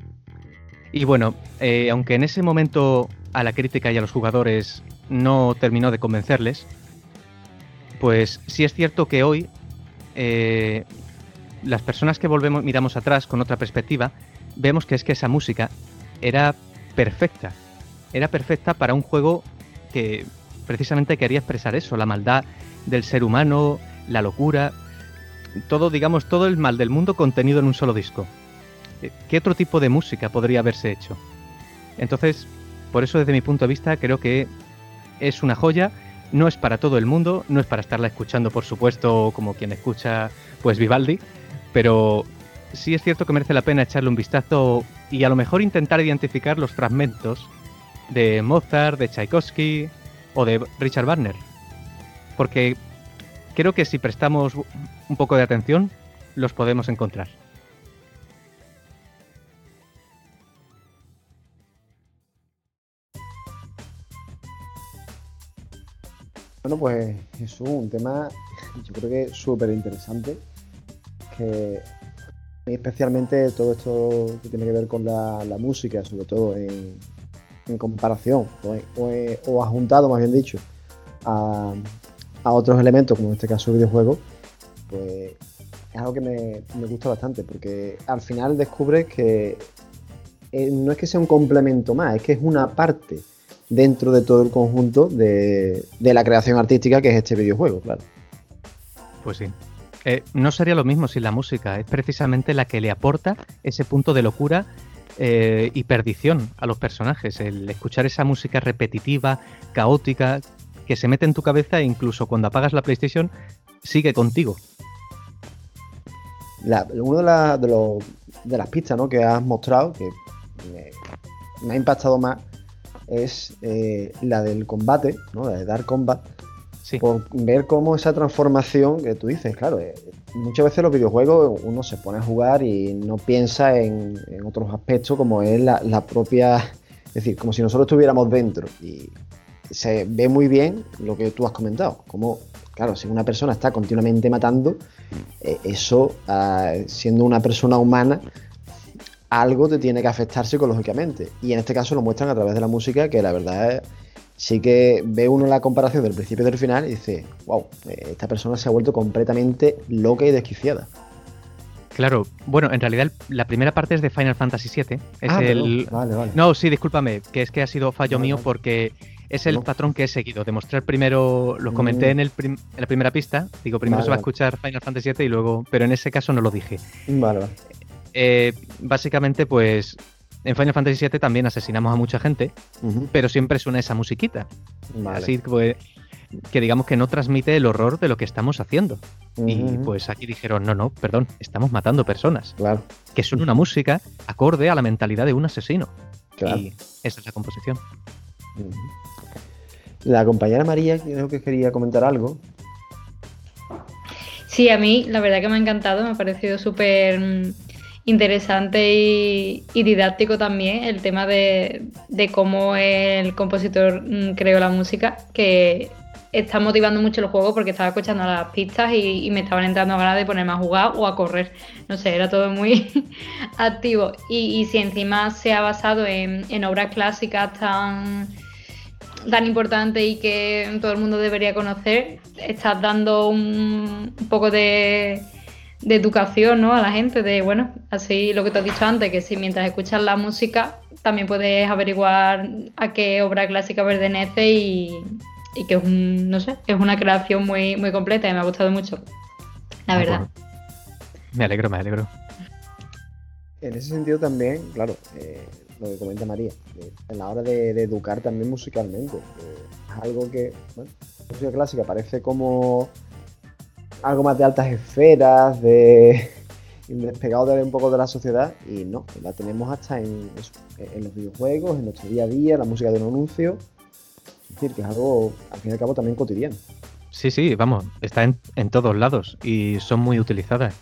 Y bueno, eh, aunque en ese momento a la crítica y a los jugadores no terminó de convencerles, pues sí es cierto que hoy eh, las personas que volvemos, miramos atrás con otra perspectiva, vemos que es que esa música era perfecta. Era perfecta para un juego que precisamente quería expresar eso, la maldad del ser humano, la locura, todo, digamos, todo el mal del mundo contenido en un solo disco. Eh, ¿Qué otro tipo de música podría haberse hecho? Entonces, por eso desde mi punto de vista creo que es una joya, no es para todo el mundo, no es para estarla escuchando, por supuesto, como quien escucha pues Vivaldi, pero sí es cierto que merece la pena echarle un vistazo y a lo mejor intentar identificar los fragmentos de Mozart, de Tchaikovsky o de Richard Wagner. Porque creo que si prestamos un poco de atención, los podemos encontrar. Bueno, pues es un tema, yo creo que súper interesante que especialmente todo esto que tiene que ver con la, música, sobre todo en, comparación o, ha juntado más bien dicho, a, otros elementos, como en este caso el videojuego, pues es algo que me, gusta bastante, porque al final descubres que eh, no es que sea un complemento más, es que es una parte dentro de todo el conjunto de, de la creación artística que es este videojuego, claro. Pues sí, eh, no sería lo mismo sin la música, es precisamente la que le aporta ese punto de locura eh, y perdición a los personajes. El escuchar esa música repetitiva, caótica, que se mete en tu cabeza e incluso cuando apagas la PlayStation sigue contigo. La, uno de, de, las pistas ¿no? que has mostrado, que me, ha impactado más, es eh, la del combate, ¿no? la de Dark Combat. Por ver cómo esa transformación que tú dices, claro, eh, muchas veces los videojuegos uno se pone a jugar y no piensa en, otros aspectos como es la, propia, es decir, como si nosotros estuviéramos dentro. Y se ve muy bien lo que tú has comentado, como, claro, si una persona está continuamente matando, eh, eso, ah, siendo una persona humana, algo te tiene que afectar psicológicamente. Y en este caso lo muestran a través de la música, que la verdad es, sí que ve uno la comparación del principio y del final y dice, wow, eh, esta persona se ha vuelto completamente loca y desquiciada. Claro, bueno, en realidad la primera parte es de Final Fantasy VII. Es ah, el... vale, vale. No, sí, discúlpame, que es que ha sido fallo mío porque es el patrón que he seguido. Demostrar primero, lo comenté mm. en, el en la primera pista, digo, primero se va a escuchar Final Fantasy VII y luego, pero en ese caso no lo dije. Vale, vale. Eh, básicamente, pues en Final Fantasy VII también asesinamos a mucha gente, pero siempre suena esa musiquita. Así que, que digamos que no transmite el horror de lo que estamos haciendo. Y pues aquí dijeron, no, no, perdón, estamos matando personas. Claro. Que son una música acorde a la mentalidad de un asesino. Claro. Y esa es la composición. La compañera María creo que quería comentar algo. Sí, a mí la verdad que me ha encantado, me ha parecido súper mm, interesante y, didáctico también el tema de, cómo el compositor mm, creó la música, que está motivando mucho el juego porque estaba escuchando las pistas y, me estaban entrando ganas de ponerme a jugar o a correr. No sé, era todo muy activo. Y, si encima se ha basado en, en obras clásicas tan tan importante y que todo el mundo debería conocer, estás dando un, poco de, educación ¿no? a la gente, de bueno, así lo que te has dicho antes, que si mientras escuchas la música también puedes averiguar a qué obra clásica pertenece y, que es no sé, es una creación muy, muy completa y me ha gustado mucho, la ah, verdad. Me alegro, me alegro. En ese sentido también, claro, eh, lo que comenta María, en la hora de, educar también musicalmente. es algo que, bueno, la música clásica parece como algo más de altas esferas, de despegado de un poco de la sociedad y no, la tenemos hasta en, los videojuegos, en nuestro día a día, la música de un anuncio. Es decir, que es algo, al fin y al cabo, también cotidiano. Sí, sí, vamos, está en, en todos lados y son muy utilizadas.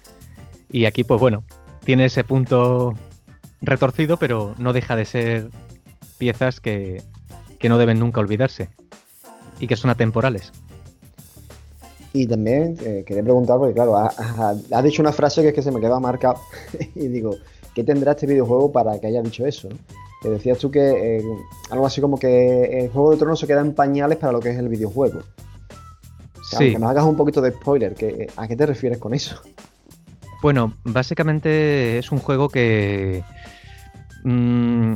Y aquí, pues bueno, tiene ese punto retorcido, pero no deja de ser piezas que, no deben nunca olvidarse y que son atemporales. Y también eh, quería preguntar, porque claro, has dicho una frase que es que se me queda marcado y digo, ¿qué tendrá este videojuego para que haya dicho eso? Que decías tú que eh, algo así como que el Juego de Tronos se queda en pañales para lo que es el videojuego. Que nos hagas un poquito de spoiler, que, ¿a qué te refieres con eso? Bueno, básicamente es un juego que mmm,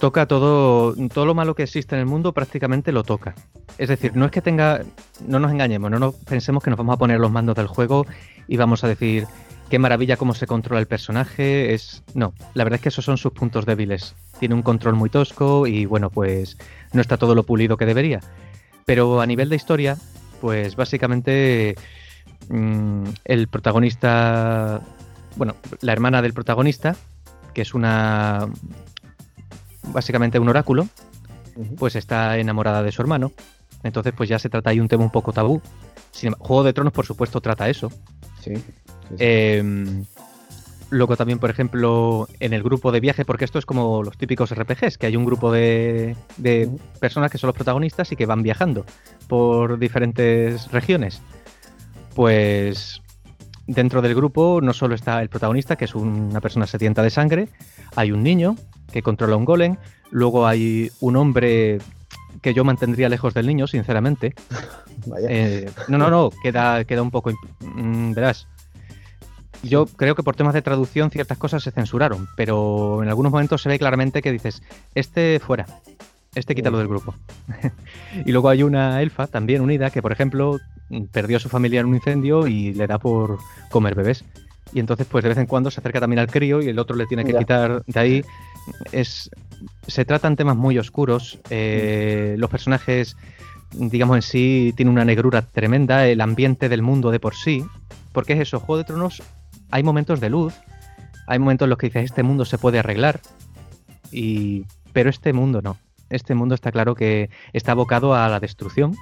toca todo, todo lo malo que existe en el mundo, prácticamente lo toca. Es decir, no es que tenga, no nos engañemos, no nos pensemos que nos vamos a poner los mandos del juego y vamos a decir qué maravilla cómo se controla el personaje. Es no, la verdad es que esos son sus puntos débiles. Tiene un control muy tosco y bueno, pues no está todo lo pulido que debería. Pero a nivel de historia, pues básicamente Mm, el protagonista, bueno, la hermana del protagonista, que es una, básicamente un oráculo, pues está enamorada de su hermano. Entonces, pues ya se trata ahí un tema un poco tabú. Juego de Tronos, por supuesto, trata eso. Sí. Em, luego también, por ejemplo, en el grupo de viaje, porque esto es como los típicos RPGs, que hay un grupo de, personas que son los protagonistas y que van viajando por diferentes regiones pues dentro del grupo no solo está el protagonista, que es una persona sedienta de sangre, hay un niño que controla un golem, luego hay un hombre que yo mantendría lejos del niño, sinceramente. Eh, no, no, no, queda, queda un poco... Mm, verás, yo creo que por temas de traducción ciertas cosas se censuraron, pero en algunos momentos se ve claramente que dices, este fuera, este quítalo del grupo. y luego hay una elfa también unida que, por ejemplo, perdió a su familia en un incendio y le da por comer bebés. Y entonces pues de vez en cuando se acerca también al crío y el otro le tiene que quitar de ahí. Es, se tratan temas muy oscuros, eh, los personajes digamos en sí tienen una negrura tremenda, el ambiente del mundo de por sí, porque es eso, Juego de Tronos hay momentos de luz, hay momentos en los que dices este mundo se puede arreglar, y, pero este mundo no. Este mundo está claro que está abocado a la destrucción,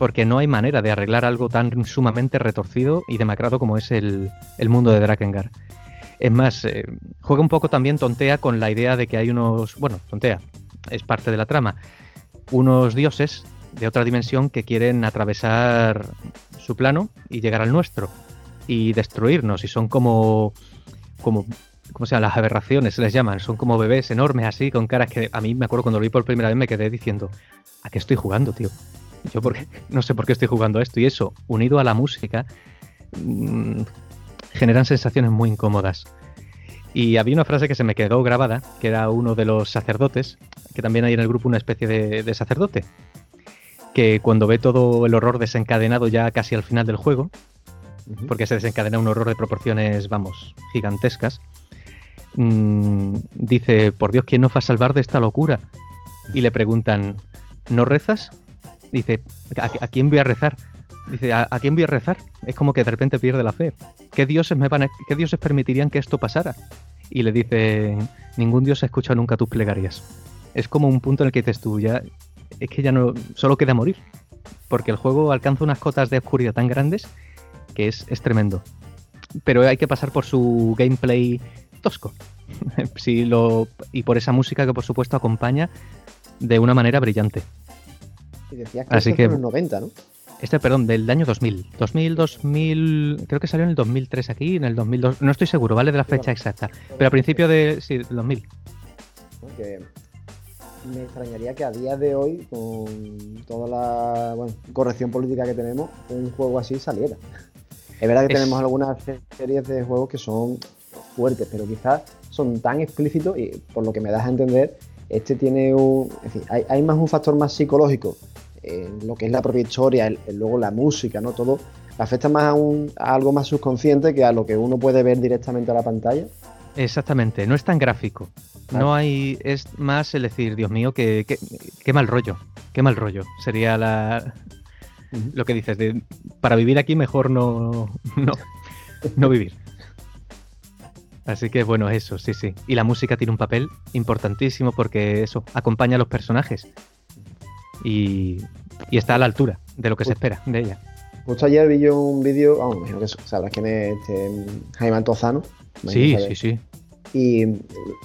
porque no hay manera de arreglar algo tan sumamente retorcido y demacrado como es el, mundo de Drakengard. Es más, eh, juega un poco también tontea con la idea de que hay unos. Bueno, tontea, es parte de la trama. Unos dioses de otra dimensión que quieren atravesar su plano y llegar al nuestro y destruirnos. Y son como. como ¿Cómo se llaman? Las aberraciones se les llaman. Son como bebés enormes así, con caras que a mí me acuerdo cuando lo vi por primera vez me quedé diciendo, ¿a qué estoy jugando, tío? Yo porque, no sé por qué estoy jugando esto. Y eso, unido a la música, mmm, generan sensaciones muy incómodas. Y había una frase que se me quedó grabada, que era uno de los sacerdotes, que también hay en el grupo una especie de, de sacerdote, que cuando ve todo el horror desencadenado ya casi al final del juego, porque se desencadena un horror de proporciones, vamos, gigantescas, mmm, dice, por Dios, ¿quién nos va a salvar de esta locura? Y le preguntan, ¿no rezas? Dice, ¿a, quién voy a rezar? Dice, ¿a, ¿a, quién voy a rezar? Es como que de repente pierde la fe. ¿Qué dioses, me van ¿Qué dioses permitirían que esto pasara? Y le dice, ningún dios ha escuchado nunca tus plegarias. Es como un punto en el que dices tú, ya, es que ya no, solo queda morir. Porque el juego alcanza unas cotas de oscuridad tan grandes que es, es tremendo. Pero hay que pasar por su gameplay tosco. lo, y por esa música que por supuesto acompaña de una manera brillante. Y decías que Así que, en los 90, ¿no? Este, perdón, del año 2000. 2000, 2000, creo que salió en el 2003 aquí, en el 2002, no estoy seguro, ¿vale? De la fecha exacta. Pero a principio de, sí, 2000. Porque me extrañaría que a día de hoy, con toda la bueno, corrección política que tenemos, un juego así saliera. Es verdad que es... tenemos algunas series de juegos que son fuertes, pero quizás son tan explícitos y por lo que me das a entender, este tiene un. En fin, hay, hay más un factor más psicológico lo que es la propia historia, el, el, luego la música, ¿no? Todo afecta más a, un, a, algo más subconsciente que a lo que uno puede ver directamente a la pantalla. Exactamente, no es tan gráfico. No hay. Es más el decir, Dios mío, qué, qué, qué mal rollo. Qué mal rollo. Sería la. Uh -huh. Lo que dices, de para vivir aquí mejor no. No, no vivir. Así que bueno, eso, sí, sí. Y la música tiene un papel importantísimo porque eso acompaña a los personajes. Y, y está a la altura de lo que se espera de ella. Justo ayer vi yo un vídeo, vamos, imagino que sabrás quién es este, Jaime Antozano. Sí, sí, sí. Y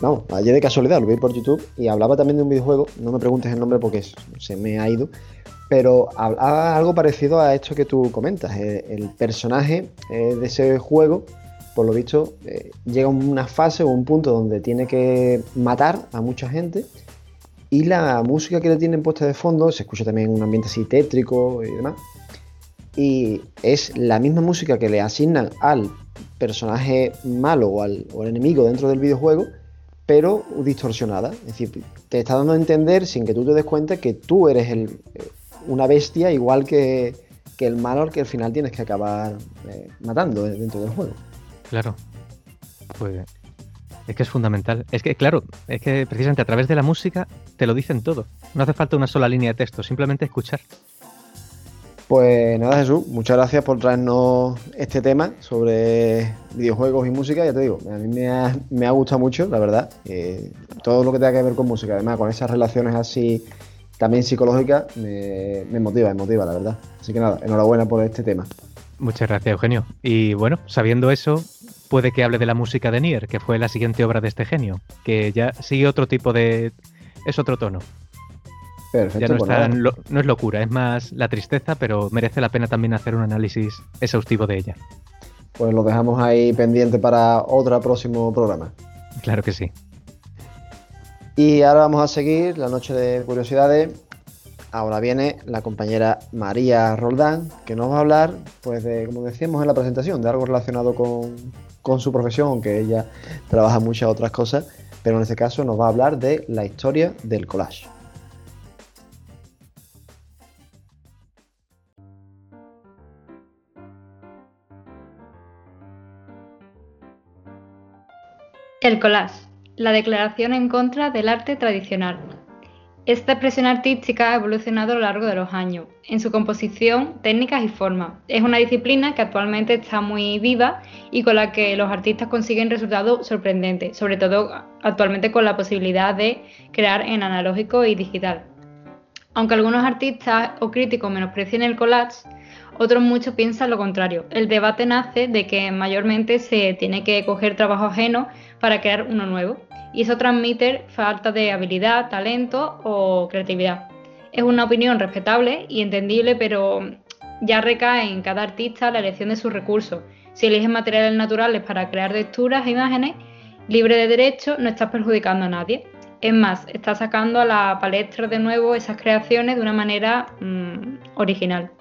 vamos, ayer de casualidad lo vi por YouTube y hablaba también de un videojuego, no me preguntes el nombre porque se me ha ido, pero hablaba algo parecido a esto que tú comentas. El, el personaje eh, de ese juego por lo visto, eh, llega a una fase o un punto donde tiene que matar a mucha gente y la música que le tienen puesta de fondo se escucha también en un ambiente así tétrico y demás. Y es la misma música que le asignan al personaje malo o al, o al enemigo dentro del videojuego, pero distorsionada. Es decir, te está dando a entender sin que tú te des cuenta que tú eres el, una bestia igual que, que el malo al que al final tienes que acabar eh, matando dentro del juego. Claro. Pues es que es fundamental. Es que, claro, es que precisamente a través de la música te lo dicen todo. No hace falta una sola línea de texto, simplemente escuchar. Pues nada, Jesús, muchas gracias por traernos este tema sobre videojuegos y música. Ya te digo, a mí me ha, me ha gustado mucho, la verdad. Eh, todo lo que tenga que ver con música, además con esas relaciones así también psicológicas, me, me motiva, me motiva, la verdad. Así que nada, enhorabuena por este tema. Muchas gracias, Eugenio. Y bueno, sabiendo eso, puede que hable de la música de Nier, que fue la siguiente obra de este genio, que ya sigue otro tipo de... es otro tono. Perfecto, ya no, es tan, lo, no es locura, es más la tristeza, pero merece la pena también hacer un análisis exhaustivo de ella. Pues lo dejamos ahí pendiente para otro próximo programa. Claro que sí. Y ahora vamos a seguir la noche de curiosidades Ahora viene la compañera María Roldán, que nos va a hablar, pues, de, como decíamos en la presentación, de algo relacionado con, con su profesión, aunque ella trabaja muchas otras cosas, pero en este caso nos va a hablar de la historia del collage. El collage, la declaración en contra del arte tradicional. Esta expresión artística ha evolucionado a lo largo de los años, en su composición, técnicas y forma. Es una disciplina que actualmente está muy viva y con la que los artistas consiguen resultados sorprendentes, sobre todo actualmente con la posibilidad de crear en analógico y digital. Aunque algunos artistas o críticos menosprecien el collage, otros muchos piensan lo contrario. El debate nace de que mayormente se tiene que coger trabajo ajeno para crear uno nuevo y eso transmite falta de habilidad, talento o creatividad. Es una opinión respetable y entendible, pero ya recae en cada artista la elección de sus recursos. Si eliges materiales naturales para crear texturas e imágenes, libre de derechos, no estás perjudicando a nadie. Es más, estás sacando a la palestra de nuevo esas creaciones de una manera mmm, original.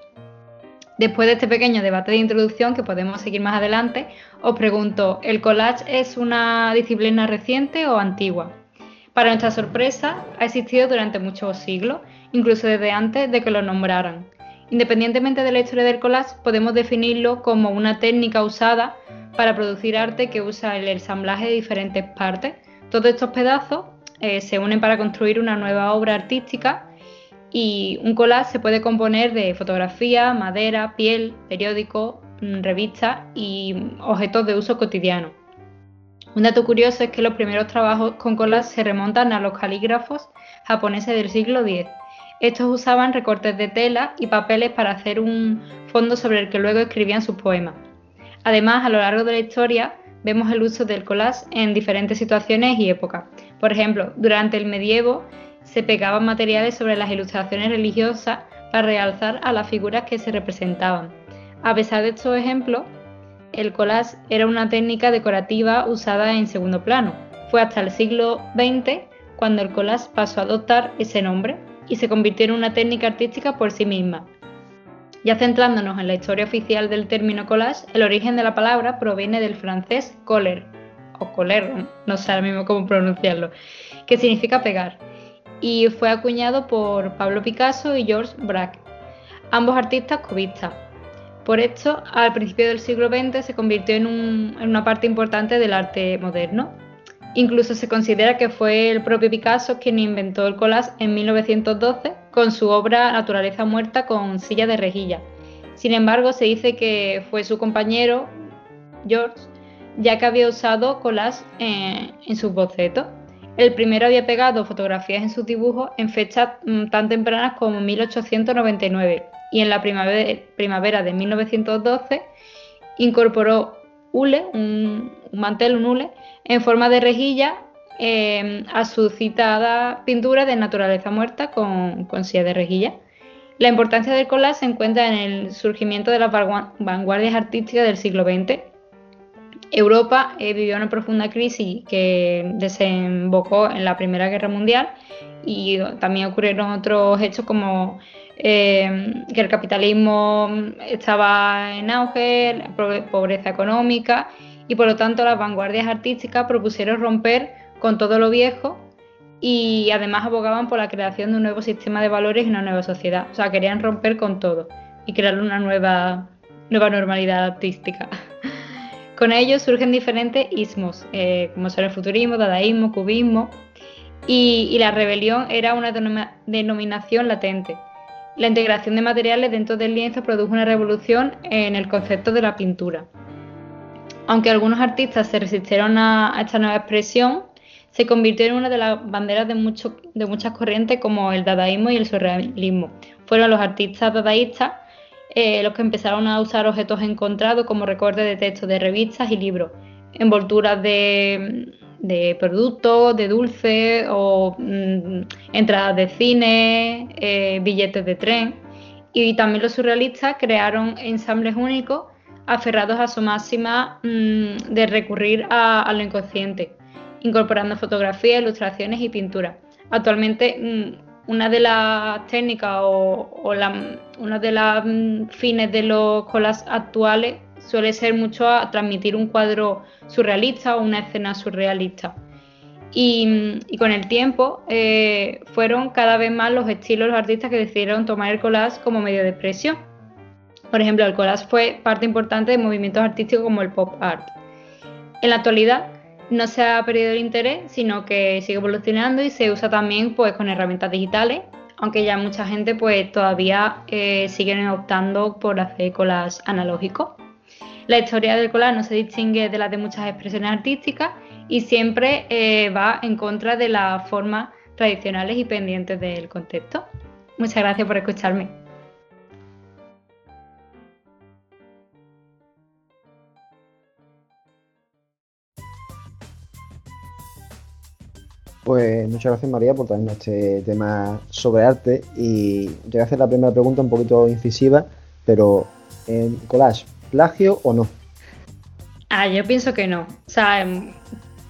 Después de este pequeño debate de introducción, que podemos seguir más adelante, os pregunto, ¿el collage es una disciplina reciente o antigua? Para nuestra sorpresa, ha existido durante muchos siglos, incluso desde antes de que lo nombraran. Independientemente de la historia del collage, podemos definirlo como una técnica usada para producir arte que usa el ensamblaje de diferentes partes. Todos estos pedazos eh, se unen para construir una nueva obra artística y un collage se puede componer de fotografía, madera, piel, periódico, mm, revistas y objetos de uso cotidiano. Un dato curioso es que los primeros trabajos con collage se remontan a los calígrafos japoneses del siglo X. Estos usaban recortes de tela y papeles para hacer un fondo sobre el que luego escribían sus poemas. Además, a lo largo de la historia vemos el uso del collage en diferentes situaciones y épocas. Por ejemplo, durante el medievo se pegaban materiales sobre las ilustraciones religiosas para realzar a las figuras que se representaban. A pesar de estos ejemplos, el collage era una técnica decorativa usada en segundo plano. Fue hasta el siglo XX cuando el collage pasó a adoptar ese nombre y se convirtió en una técnica artística por sí misma. Ya centrándonos en la historia oficial del término collage, el origen de la palabra proviene del francés coller, o coller, no sé ahora mismo cómo pronunciarlo, que significa pegar, y fue acuñado por Pablo Picasso y George Braque, ambos artistas cubistas. Por esto, al principio del siglo XX se convirtió en, una parte importante del arte moderno. Incluso se considera que fue el propio Picasso quien inventó el collage en 1912 con su obra Naturaleza muerta con silla de rejilla. Sin embargo, se dice que fue su compañero, George, ya que había usado collage en, en sus bocetos. El primero había pegado fotografías en sus dibujos en fechas mm, tan tempranas como 1899 y en la primavera, de 1912 incorporó hule, un, mantel, un en forma de rejilla em, a su citada pintura de naturaleza muerta con, con silla de rejilla. La importancia del collage se encuentra en el surgimiento de las vanguardias artísticas del siglo XX Europa eh, vivió una profunda crisis que desembocó en la Primera Guerra Mundial y también ocurrieron otros hechos como eh, que el capitalismo estaba en auge, la pobreza económica y por lo tanto las vanguardias artísticas propusieron romper con todo lo viejo y además abogaban por la creación de un nuevo sistema de valores y una nueva sociedad. O sea, querían romper con todo y crear una nueva, nueva normalidad artística. Con ellos surgen diferentes ismos, eh, como son el futurismo, dadaísmo, cubismo, y, la rebelión era una denominación latente. La integración de materiales dentro del lienzo produjo una revolución en el concepto de la pintura. Aunque algunos artistas se resistieron a, esta nueva expresión, se convirtió en una de las banderas de, de muchas corrientes como el dadaísmo y el surrealismo. Fueron los artistas dadaístas eh, los que empezaron a usar objetos encontrados como recortes de textos de revistas y libros, envolturas de, productos, de dulces o mm, entradas de cine, eh, billetes de tren. Y también los surrealistas crearon ensambles únicos aferrados a su máxima mm, de recurrir a, lo inconsciente, incorporando fotografías, ilustraciones y pinturas. Actualmente mm, una de las técnicas o, una de las mm, fines de los colas actuales suele ser mucho a transmitir un cuadro surrealista o una escena surrealista. Y, mm, con el tiempo eh, fueron cada vez más los estilos, los artistas que decidieron tomar el collage como medio de expresión. Por ejemplo, el collage fue parte importante de movimientos artísticos como el pop art. En la actualidad, no se ha perdido el interés, sino que sigue evolucionando y se usa también pues con herramientas digitales, aunque ya mucha gente pues todavía eh, siguen optando por hacer colas analógicos. La historia del collage no se distingue de la de muchas expresiones artísticas y siempre eh, va en contra de las formas tradicionales y pendientes del contexto. Muchas gracias por escucharme. Pues muchas gracias María por traernos este tema sobre arte y yo voy a hacer la primera pregunta un poquito incisiva, pero en collage, ¿plagio o no? Ah, yo pienso que no. O sea, em,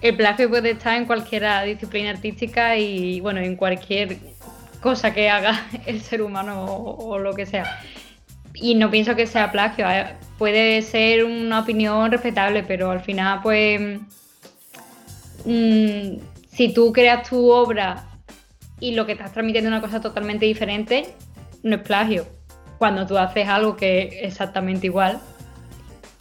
el plagio puede estar en cualquier disciplina artística y bueno, en cualquier cosa que haga el ser humano o, lo que sea. Y no pienso que sea plagio. Puede ser una opinión respetable, pero al final, pues. Mm, si tú creas tu obra y lo que estás transmitiendo es una cosa totalmente diferente, no es plagio. Cuando tú haces algo que es exactamente igual,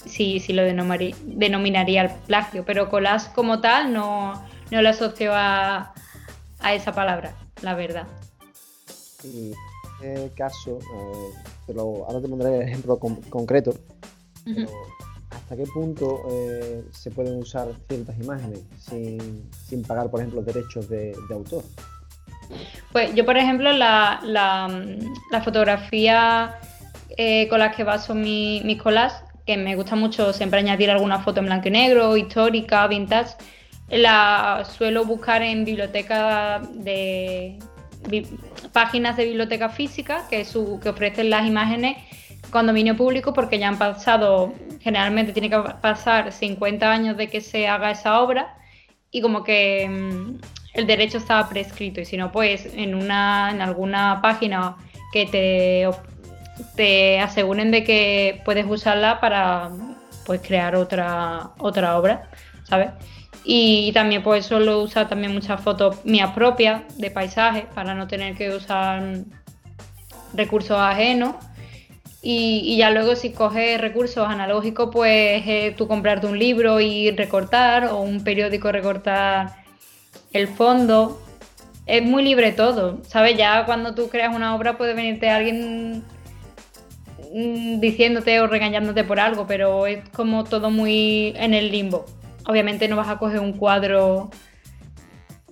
sí, sí lo denominaría el plagio, pero collage como tal no, no lo asocio a, esa palabra, la verdad. Y en este caso, eh, ahora te pondré el ejemplo concreto, ¿hasta qué punto eh, se pueden usar ciertas imágenes sin, pagar, por ejemplo, derechos de, autor? Pues yo, por ejemplo, la, la, fotografía eh, con la que baso mi, mis collages que me gusta mucho siempre añadir alguna foto en blanco y negro, histórica, vintage. La suelo buscar en bibliotecas de páginas de biblioteca física que, que ofrecen las imágenes con dominio público porque ya han pasado, generalmente tiene que pasar 50 años de que se haga esa obra y como que mm, el derecho está prescrito y si no pues en una en alguna página que te te aseguren de que puedes usarla para pues crear otra, otra obra, ¿sabes? Y también pues suelo usar también muchas fotos mías propias de paisajes para no tener que usar recursos ajenos. Y, ya luego si coges recursos analógicos, pues eh, tú comprarte un libro y recortar o un periódico recortar el fondo. Es muy libre todo, ¿sabes? Ya cuando tú creas una obra puede venirte alguien Mm, diciéndote o regañándote por algo, pero es como todo muy en el limbo. Obviamente no vas a coger un cuadro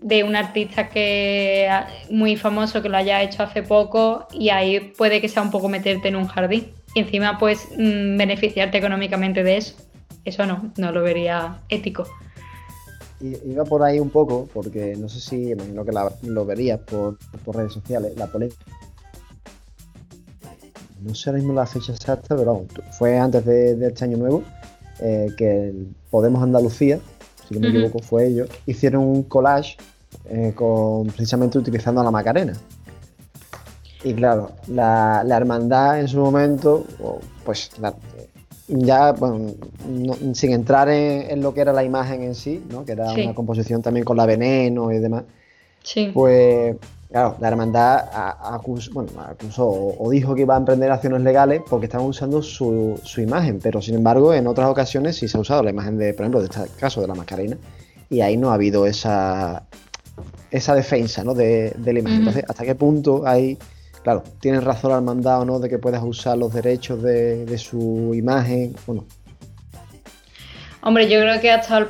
de un artista que muy famoso que lo haya hecho hace poco y ahí puede que sea un poco meterte en un jardín y encima pues mm, beneficiarte económicamente de eso. Eso no, no lo vería ético. Iba por ahí un poco, porque no sé si, imagino que lo verías por, por redes sociales, la polémica no sé ahora mismo la fecha exacta, pero fue antes de, este año nuevo, eh, que Podemos Andalucía, si no me equivoco, fue ellos, hicieron un collage eh, con, precisamente utilizando a la Macarena. Y claro, la, hermandad en su momento, pues ya, bueno, sin entrar en, lo que era la imagen en sí, ¿no? que era una composición también con la veneno y demás, sí. pues Claro, la hermandad acusó, o, dijo que iba a emprender acciones legales porque estaban usando su, imagen, pero sin embargo en otras ocasiones sí se ha usado la imagen de, por ejemplo, de este caso de la mascarena y ahí no ha habido esa, esa defensa ¿no? de, la imagen. Entonces, ¿hasta qué punto hay, claro, tienes razón la hermandad o no de que puedas usar los derechos de, de su imagen o no? Hombre, yo creo que hasta el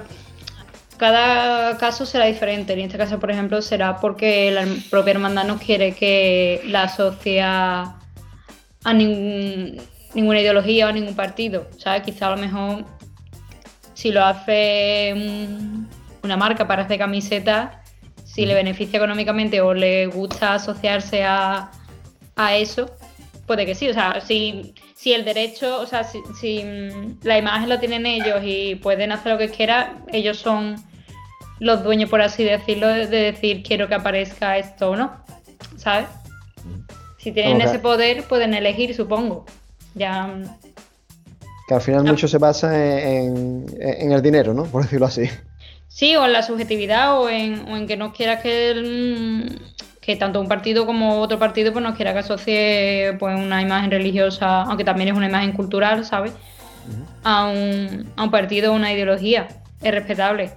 cada caso será diferente. En este caso, por ejemplo, será porque la propia hermandad no quiere que la asocie a ninguna ideología o a ningún partido. ¿sabes? Quizá a lo mejor si lo hace una marca para hacer camisetas, si le beneficia económicamente o le gusta asociarse a, eso, puede que sí. O sea, si, si el derecho, o sea, si, si, la imagen lo tienen ellos y pueden hacer lo que quieran, ellos son los dueños, por así decirlo, de decir quiero que aparezca esto o no, ¿sabes? Si tienen ese poder, pueden elegir, supongo. Ya. Que al final mucho se basa en, el dinero, ¿no? Por decirlo así. Sí, o en la subjetividad, o en, que no quiera que, que tanto un partido como otro partido pues no quiera que asocie pues, una imagen religiosa, aunque también es una imagen cultural, ¿sabes? a, un, a un partido o una ideología. Es respetable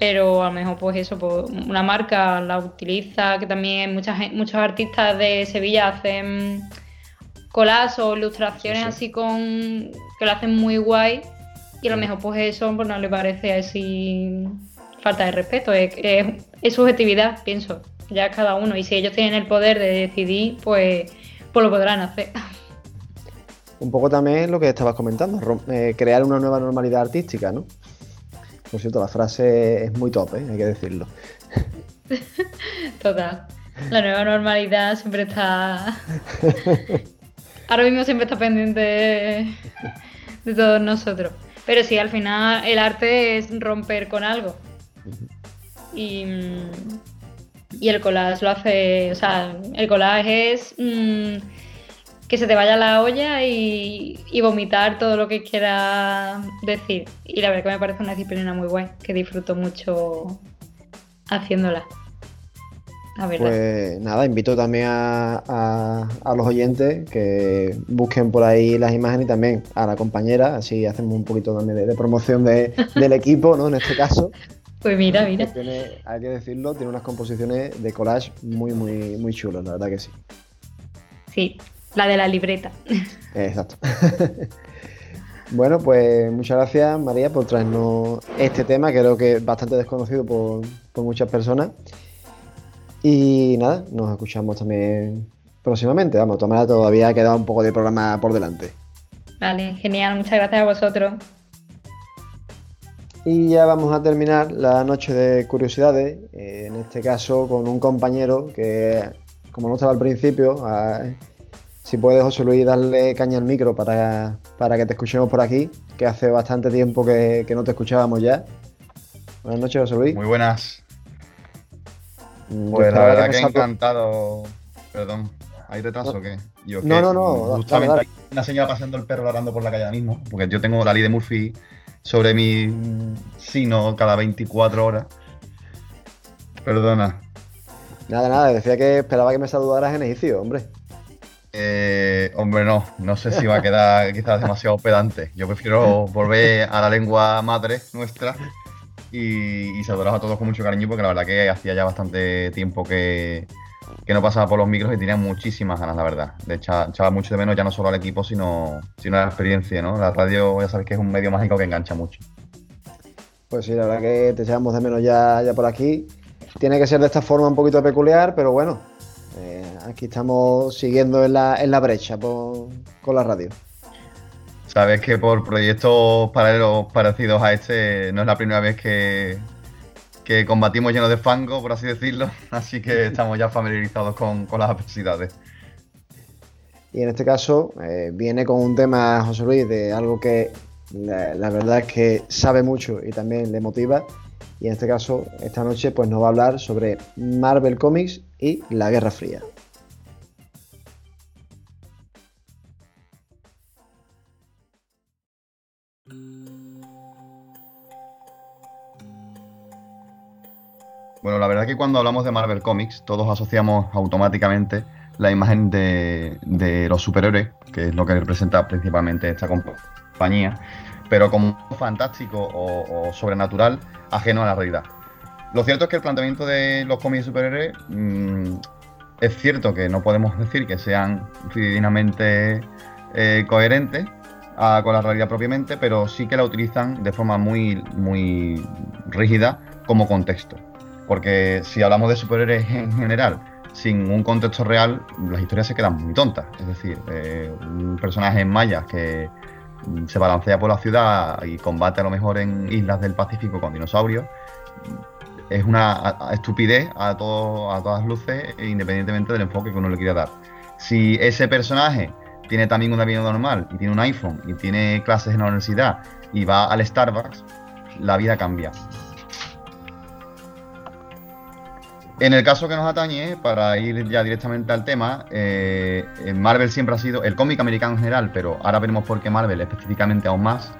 pero a lo mejor pues eso, pues una marca la utiliza, que también muchas, muchos artistas de Sevilla hacen colas o ilustraciones así con que lo hacen muy guay y a lo mejor pues eso pues no le parece así falta de respeto, es, es, subjetividad, pienso, ya cada uno y si ellos tienen el poder de decidir pues, pues lo podrán hacer. Un poco también lo que estabas comentando, eh, crear una nueva normalidad artística, ¿no? Por cierto, la frase es muy top, ¿eh? hay que decirlo. Total. La nueva normalidad siempre está. Ahora mismo siempre está pendiente de, todos nosotros. Pero sí, al final el arte es romper con algo. Y, y el collage lo hace. O sea, el collage es. Mm, que se te vaya la olla y, vomitar todo lo que quiera decir. Y la verdad que me parece una disciplina muy guay, que disfruto mucho haciéndola. Pues nada, invito también a, los oyentes que busquen por ahí las imágenes y también a la compañera, así hacemos un poquito también de, promoción del equipo, ¿no? En este caso. Pues mira, mira. hay que decirlo, tiene unas composiciones de collage muy, muy, muy chulas, la verdad que sí. Sí, la de la libreta. Exacto. bueno, pues muchas gracias María por traernos este tema, creo que es bastante desconocido por, muchas personas. Y nada, nos escuchamos también próximamente. Vamos, tomar todavía ha quedado un poco de programa por delante. Vale, genial, muchas gracias a vosotros. Y ya vamos a terminar la noche de curiosidades, eh, en este caso con un compañero que, como no estaba al principio, si puedes, José Luis, darle caña al micro para, que te escuchemos por aquí, que hace bastante tiempo que, no te escuchábamos ya. Buenas noches, José Luis. Muy buenas. Mm, pues la verdad que, he encantado. Perdón, ¿hay retraso o qué? no, no, no. Justamente hay una señora pasando el perro ladrando por la calle ahora mismo, porque yo tengo la ley de Murphy sobre mi sino cada 24 horas. Perdona. Nada, nada, decía que esperaba que me saludaras en egipcio, hombre. Eh, hombre, no, no sé si va a quedar quizás demasiado pedante. Yo prefiero volver a la lengua madre nuestra y, y a todos con mucho cariño porque la verdad que hacía ya bastante tiempo que, no pasaba por los micros y tenía muchísimas ganas, la verdad. De echar, echaba mucho de menos ya no solo al equipo, sino, sino a la experiencia, ¿no? La radio ya sabes que es un medio mágico que engancha mucho. Pues sí, la verdad que te echamos de menos ya, ya por aquí. Tiene que ser de esta forma un poquito peculiar, pero bueno, eh, aquí estamos siguiendo en la, en la brecha con la radio. Sabes que por proyectos paralelos parecidos a este no es la primera vez que, combatimos llenos de fango, por así decirlo, así que estamos ya familiarizados con, las adversidades. Y en este caso eh, viene con un tema, José Luis, de algo que la, verdad es que sabe mucho y también le motiva. Y en este caso, esta noche, pues nos va a hablar sobre Marvel Comics y la Guerra Fría. Bueno, la verdad que cuando hablamos de Marvel Comics, todos asociamos automáticamente la imagen de, los superhéroes, que es lo que representa principalmente esta compañía, pero como fantástico o, sobrenatural ajeno a la realidad. Lo cierto es que el planteamiento de los cómics superhéroes mm, es cierto que no podemos decir que sean fidedignamente eh, coherentes con la realidad propiamente, pero sí que la utilizan de forma muy, muy rígida como contexto. Porque si hablamos de superhéroes en general, sin un contexto real, las historias se quedan muy tontas. Es decir, eh, un personaje en mayas que se balancea por la ciudad y combate a lo mejor en islas del Pacífico con dinosaurios, es una estupidez a, todo, a todas luces, independientemente del enfoque que uno le quiera dar. Si ese personaje tiene también una vida normal y tiene un iPhone y tiene clases en la universidad y va al Starbucks, la vida cambia. En el caso que nos atañe, para ir ya directamente al tema, eh, Marvel siempre ha sido, el cómic americano en general, pero ahora veremos por qué Marvel específicamente aún más,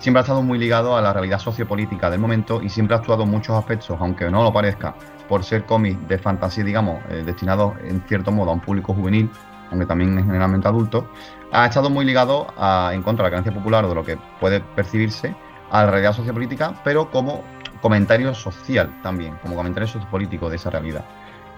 siempre ha estado muy ligado a la realidad sociopolítica del momento y siempre ha actuado en muchos aspectos, aunque no lo parezca, por ser cómic de fantasía, digamos, eh, destinado en cierto modo a un público juvenil, aunque también es generalmente adulto, ha estado muy ligado a, en contra de la creencia popular o de lo que puede percibirse a la realidad sociopolítica, pero como comentario social también, como comentario sociopolítico de esa realidad.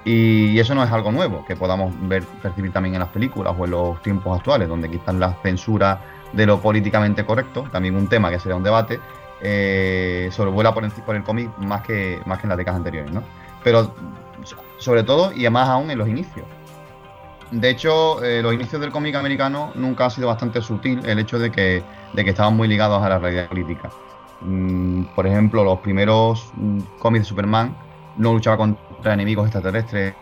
Y eso no es algo nuevo, que podamos ver, percibir también en las películas o en los tiempos actuales, donde quizás la censura de lo políticamente correcto, también un tema que sería un debate, eh, sobrevuela por, por el cómic más que, más que en las décadas anteriores, ¿no? Pero sobre todo y además aún en los inicios. De hecho, eh, los inicios del cómic americano nunca ha sido bastante sutil el hecho de que, de que estaban muy ligados a la realidad política. Mm, por ejemplo, los primeros mm, cómics de Superman no luchaba contra enemigos extraterrestres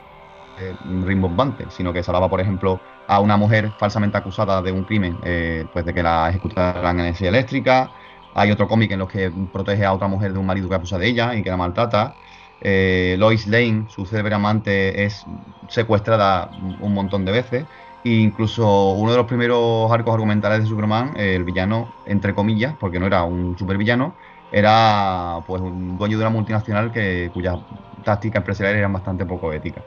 eh, rimbombantes, sino que salvaba, por ejemplo, a una mujer falsamente acusada de un crimen, eh, pues de que la ejecutaran en energía eléctrica. Hay otro cómic en los que protege a otra mujer de un marido que acusa de ella y que la maltrata. Eh, Lois Lane, su célebre amante, es secuestrada un montón de veces. Incluso uno de los primeros arcos argumentales de Superman, el villano, entre comillas, porque no era un supervillano, era pues un dueño de una multinacional que, cuyas tácticas empresariales eran bastante poco éticas.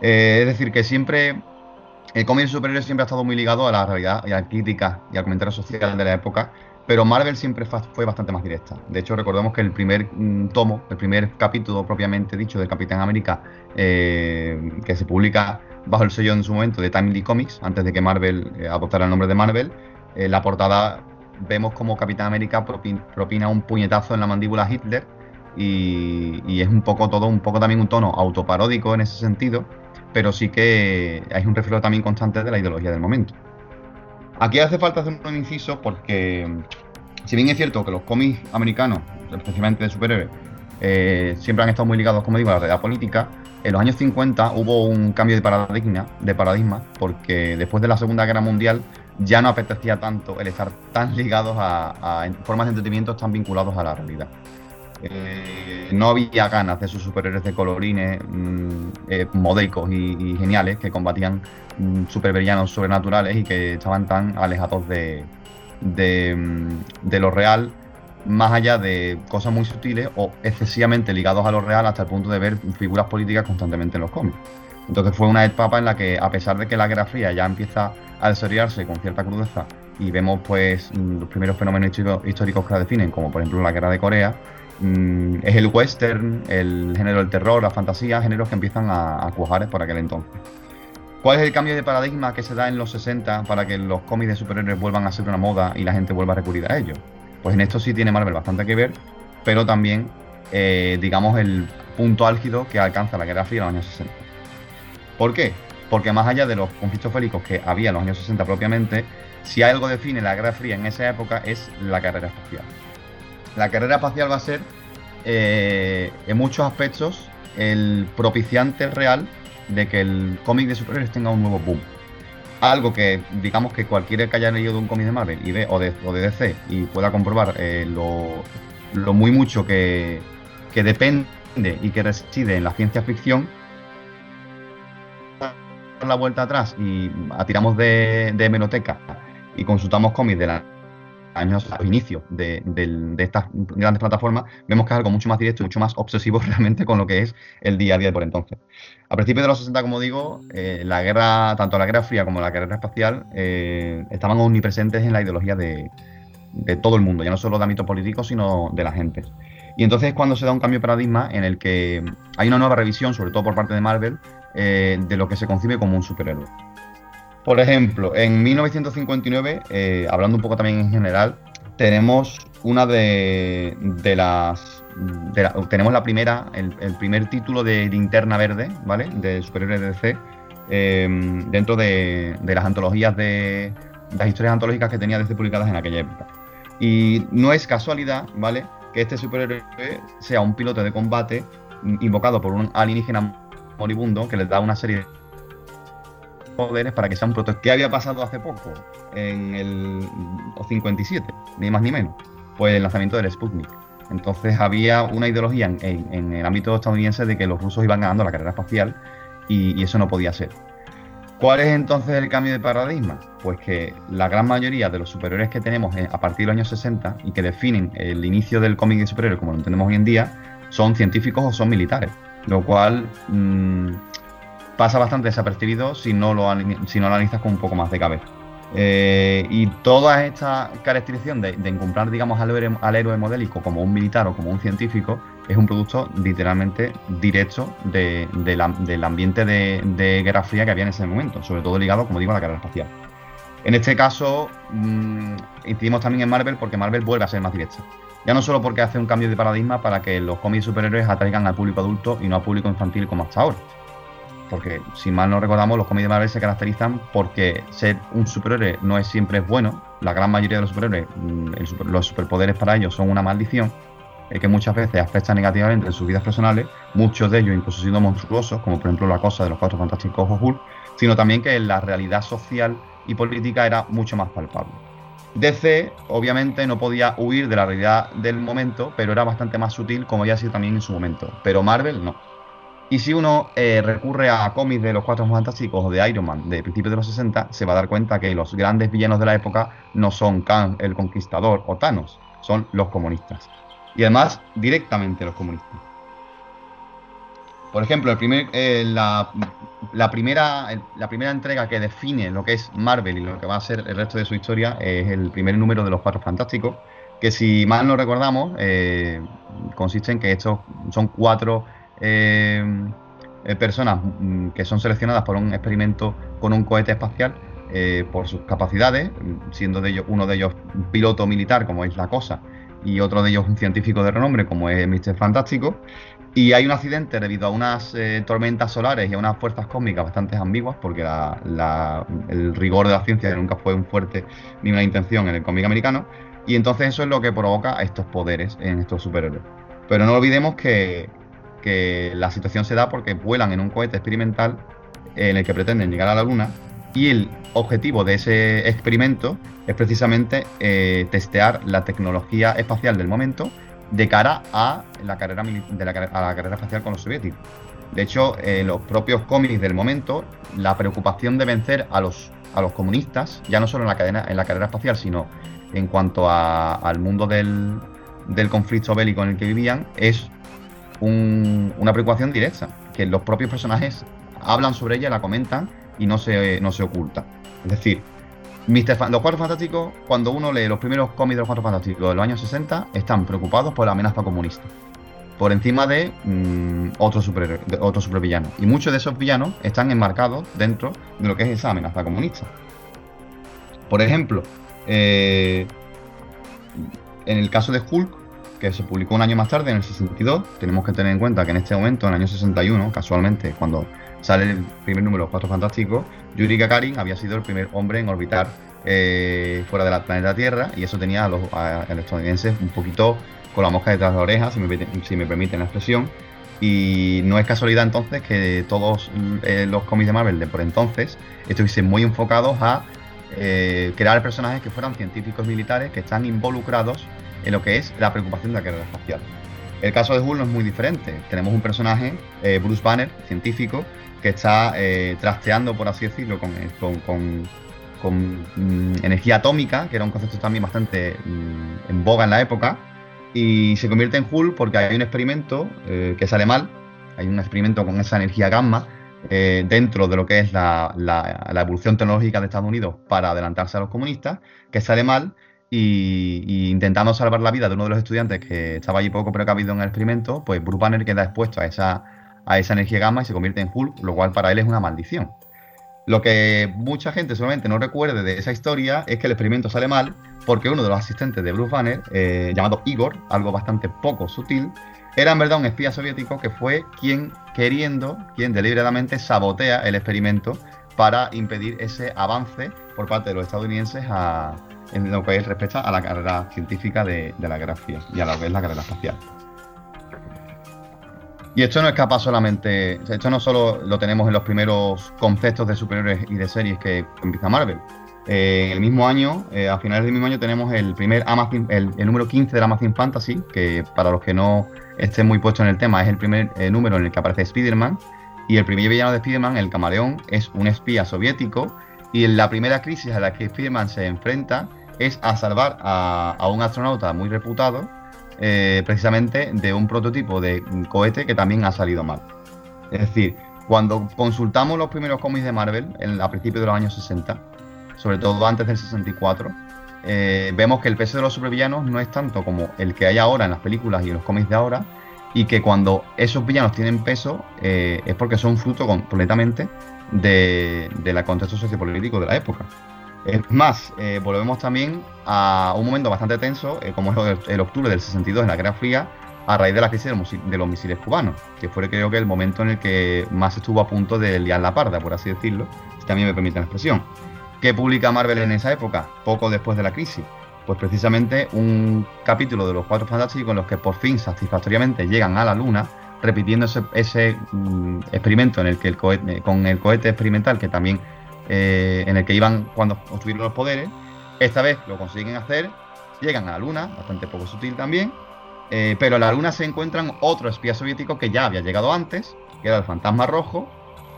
Eh, es decir, que siempre el cómic superior siempre ha estado muy ligado a la realidad y a la crítica y al comentario social de la época pero Marvel siempre fue bastante más directa. De hecho, recordemos que el primer mm, tomo, el primer capítulo propiamente dicho de Capitán América, eh, que se publica bajo el sello en su momento de Timely Comics, antes de que Marvel eh, adoptara el nombre de Marvel, eh, la portada vemos como Capitán América propina un puñetazo en la mandíbula a Hitler y, es un poco todo, un poco también un tono autoparódico en ese sentido, pero sí que hay un reflejo también constante de la ideología del momento. Aquí hace falta hacer un inciso porque, si bien es cierto que los cómics americanos, especialmente de superhéroes, eh, siempre han estado muy ligados, como digo, a la realidad política, en los años 50 hubo un cambio de paradigma, de paradigma porque después de la Segunda Guerra Mundial ya no apetecía tanto el estar tan ligados a, formas de entretenimiento tan vinculados a la realidad. Eh, no había ganas de esos superhéroes de colorines mm, eh, modeicos y, geniales que combatían mm, supervillanos sobrenaturales y que estaban tan alejados de, mm, de, lo real, más allá de cosas muy sutiles o excesivamente ligados a lo real hasta el punto de ver figuras políticas constantemente en los cómics. Entonces fue una etapa en la que, a pesar de que la Guerra Fría ya empieza a desarrollarse con cierta crudeza y vemos pues los primeros fenómenos históricos que la definen, como por ejemplo la Guerra de Corea, Mm, es el western, el género del terror, la fantasía, géneros que empiezan a, cuajar por aquel entonces. ¿Cuál es el cambio de paradigma que se da en los 60 para que los cómics de superhéroes vuelvan a ser una moda y la gente vuelva a recurrir a ellos? Pues en esto sí tiene Marvel bastante que ver, pero también, eh, digamos, el punto álgido que alcanza la Guerra Fría en los años 60. ¿Por qué? Porque más allá de los conflictos bélicos que había en los años 60 propiamente, si algo define la Guerra Fría en esa época es la carrera espacial la carrera espacial va a ser, eh, en muchos aspectos, el propiciante real de que el cómic de superhéroes tenga un nuevo boom. Algo que, digamos que cualquiera que haya leído un cómic de Marvel y ve, o, de, DC y pueda comprobar eh, lo, muy mucho que, depende y que reside en la ciencia ficción, la vuelta atrás y atiramos de, de hemeroteca y consultamos cómics de la años, a los inicios de, estas grandes plataformas, vemos que es algo mucho más directo y mucho más obsesivo realmente con lo que es el día a día de por entonces. A principios de los 60, como digo, eh, la guerra, tanto la guerra fría como la guerra espacial, eh, estaban omnipresentes en la ideología de, todo el mundo, ya no solo de ámbito político, sino de la gente. Y entonces es cuando se da un cambio de paradigma en el que hay una nueva revisión, sobre todo por parte de Marvel, eh, de lo que se concibe como un superhéroe. Por ejemplo, en 1959, eh, hablando un poco también en general, tenemos una de, las. tenemos la primera, el, primer título de Linterna Verde, ¿vale? De superhéroes de DC, em, dentro de, las antologías de. las historias antológicas que tenía DC publicadas en aquella época. Y no es casualidad, ¿vale? Que este superhéroe sea un piloto de combate invocado por un alienígena moribundo que le da una serie poderes para que sea un prototipo. ¿Qué había pasado hace poco? En el 57, ni más ni menos. Pues el lanzamiento del Sputnik. Entonces había una ideología en, el ámbito estadounidense de que los rusos iban ganando la carrera espacial y, eso no podía ser. ¿Cuál es entonces el cambio de paradigma? Pues que la gran mayoría de los superiores que tenemos a partir de los años 60 y que definen el inicio del cómic de superhéroes como lo entendemos hoy en día, son científicos o son militares. Lo cual mm, pasa bastante desapercibido si no lo, si no analizas con un poco más de cabeza. Eh, y toda esta caracterización de, de encontrar, digamos, al héroe, al héroe modélico como un militar o como un científico es un producto literalmente directo de, del ambiente de, de, Guerra Fría que había en ese momento, sobre todo ligado, como digo, a la carrera espacial. En este caso, mmm, incidimos también en Marvel porque Marvel vuelve a ser más directa. Ya no solo porque hace un cambio de paradigma para que los cómics superhéroes atraigan al público adulto y no al público infantil como hasta ahora. Porque, si mal no recordamos, los cómics de Marvel se caracterizan porque ser un superhéroe no es siempre bueno. La gran mayoría de los superhéroes, super, los superpoderes para ellos son una maldición que muchas veces afecta negativamente en sus vidas personales, muchos de ellos incluso siendo monstruosos, como por ejemplo la cosa de los cuatro fantásticos Hulk, sino también que la realidad social y política era mucho más palpable. DC, obviamente, no podía huir de la realidad del momento, pero era bastante más sutil, como ya ha sido también en su momento. Pero Marvel no. Y si uno eh, recurre a cómics de los Cuatro Fantásticos o de Iron Man de principios de los 60, se va a dar cuenta que los grandes villanos de la época no son Khan el Conquistador o Thanos, son los comunistas. Y además, directamente los comunistas. Por ejemplo, el primer, eh, la, primera, la primera entrega que define lo que es Marvel y lo que va a ser el resto de su historia es el primer número de los Cuatro Fantásticos, que si mal no recordamos, eh, consiste en que estos son cuatro eh, personas mm, que son seleccionadas por un experimento con un cohete espacial eh, por sus capacidades, siendo de ellos, uno de ellos un piloto militar, como es la cosa, y otro de ellos un científico de renombre, como es Mr. Fantástico. Y hay un accidente debido a unas eh, tormentas solares y a unas fuerzas cósmicas bastante ambiguas, porque el rigor de la ciencia nunca fue un fuerte ni una intención en el cómic americano. Y entonces eso es lo que provoca estos poderes en estos superhéroes. Pero no olvidemos que, que la situación se da porque vuelan en un cohete experimental en el que pretenden llegar a la Luna y el objetivo de ese experimento es precisamente eh, testear la tecnología espacial del momento de cara a la carrera, de la, carrera espacial con los soviéticos. De hecho, en los propios cómics del momento, la preocupación de vencer a los, a los comunistas, ya no solo en la, cadena, en la carrera espacial, sino en cuanto al mundo del, del conflicto bélico en el que vivían, es un, una preocupación directa, que los propios personajes hablan sobre ella, la comentan y no se, no se oculta. Es decir, Mr. los Cuatro Fantásticos, cuando uno lee los primeros cómics de los Cuatro Fantásticos de los años 60, están preocupados por la amenaza comunista. Por encima de mmm, otros super, otro supervillanos. Y muchos de esos villanos están enmarcados dentro de lo que es esa amenaza comunista. Por ejemplo, eh, en el caso de Hulk, que se publicó un año más tarde, en el 62, tenemos que tener en cuenta que en este momento, en el año 61, casualmente, cuando sale el primer número Cuatro Fantásticos, Yuri Gagarin había sido el primer hombre en orbitar eh, fuera del planeta Tierra y eso tenía a los, estadounidenses un poquito con la mosca detrás de la oreja, si me, si me permiten la expresión. Y no es casualidad entonces que todos eh, los cómics de Marvel de por entonces estuviesen muy enfocados a eh, crear personajes que fueran científicos militares que están involucrados en lo que es la preocupación de la carrera espacial. El caso de Hulk no es muy diferente. Tenemos un personaje, eh, Bruce Banner, científico, que está eh, trasteando, por así decirlo, con, con, con, con mmm, energía atómica, que era un concepto también bastante mmm, en boga en la época, y se convierte en Hulk porque hay un experimento eh, que sale mal, hay un experimento con esa energía gamma eh, dentro de lo que es la, la, la, evolución tecnológica de Estados Unidos para adelantarse a los comunistas, que sale mal y, intentando salvar la vida de uno de los estudiantes que estaba allí poco precavido en el experimento, pues Bruce Banner queda expuesto a esa, a esa energía gamma y se convierte en Hulk, lo cual para él es una maldición. Lo que mucha gente solamente no recuerde de esa historia es que el experimento sale mal porque uno de los asistentes de Bruce Banner, eh, llamado Igor, algo bastante poco sutil, era en verdad un espía soviético que fue quien queriendo, quien deliberadamente sabotea el experimento para impedir ese avance por parte de los estadounidenses a, en lo que respecta a la carrera científica de, de la Guerra Fría y a lo que es la carrera espacial. Y esto no escapa solamente, esto no solo lo tenemos en los primeros conceptos de superhéroes y de series que empieza Marvel. Eh, en el mismo año, eh, a finales del mismo año, tenemos el primer Amazon, el, número 15 de Amazon Fantasy, que para los que no estén muy puestos en el tema, es el primer eh, número en el que aparece Spider-Man. Y el primer villano de Spider-Man, el camaleón, es un espía soviético. Y en la primera crisis a la que Spider-Man se enfrenta es a salvar a, a un astronauta muy reputado, eh, precisamente de un prototipo de cohete que también ha salido mal. Es decir, cuando consultamos los primeros cómics de Marvel, en, a principios de los años 60, sobre todo antes del 64, eh, vemos que el peso de los supervillanos no es tanto como el que hay ahora en las películas y en los cómics de ahora, y que cuando esos villanos tienen peso eh, es porque son fruto completamente de, del contexto sociopolítico de la época. Es más, eh, volvemos también a un momento bastante tenso, como es el, octubre del 62 en la Guerra Fría, a raíz de la crisis de los misiles cubanos, que fue creo que el momento en el que más estuvo a punto de liar la parda, por así decirlo, si también me permite la expresión. ¿Qué publica Marvel en esa época? Poco después de la crisis. Pues precisamente un capítulo de los Cuatro Fantásticos en los que por fin satisfactoriamente llegan a la Luna, repitiendo ese, mm, experimento en el que el cohete, con el cohete experimental que también eh, en el que iban cuando obtuvieron los poderes. Esta vez lo consiguen hacer, llegan a la Luna, bastante poco sutil también, eh, pero en la Luna se encuentran otro espía soviético que ya había llegado antes, que era el Fantasma Rojo,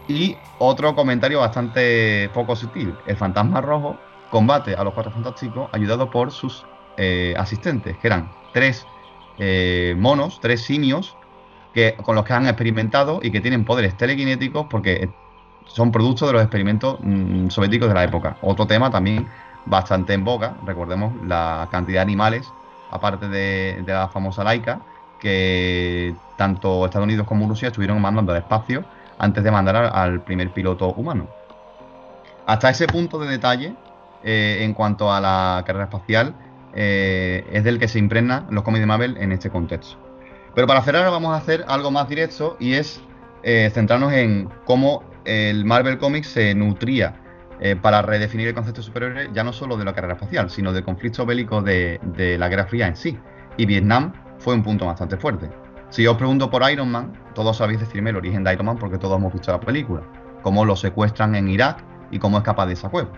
y otro comentario bastante poco sutil. El fantasma rojo combate a los cuatro fantásticos ayudado por sus eh, asistentes, que eran tres monos, tres simios, que, con los que han experimentado y que tienen poderes telequinéticos porque son productos de los experimentos mm, soviéticos de la época. Otro tema también bastante en boca, recordemos la cantidad de animales, aparte de, de la famosa laica, que tanto Estados Unidos como Rusia estuvieron mandando al espacio antes de mandar al, primer piloto humano. Hasta ese punto de detalle, eh, en cuanto a la carrera espacial, eh, es del que se impregna los cómics de Marvel en este contexto. Pero para cerrar vamos a hacer algo más directo y es eh, centrarnos en cómo el Marvel Comics se nutría para redefinir el concepto superior ya no solo de la carrera espacial, sino del conflicto bélico de, de la Guerra Fría en sí. Y Vietnam fue un punto bastante fuerte. Si os pregunto por Iron Man, todos sabéis decirme el origen de Iron Man porque todos hemos visto la película. Cómo lo secuestran en Irak y cómo escapa de esa cueva.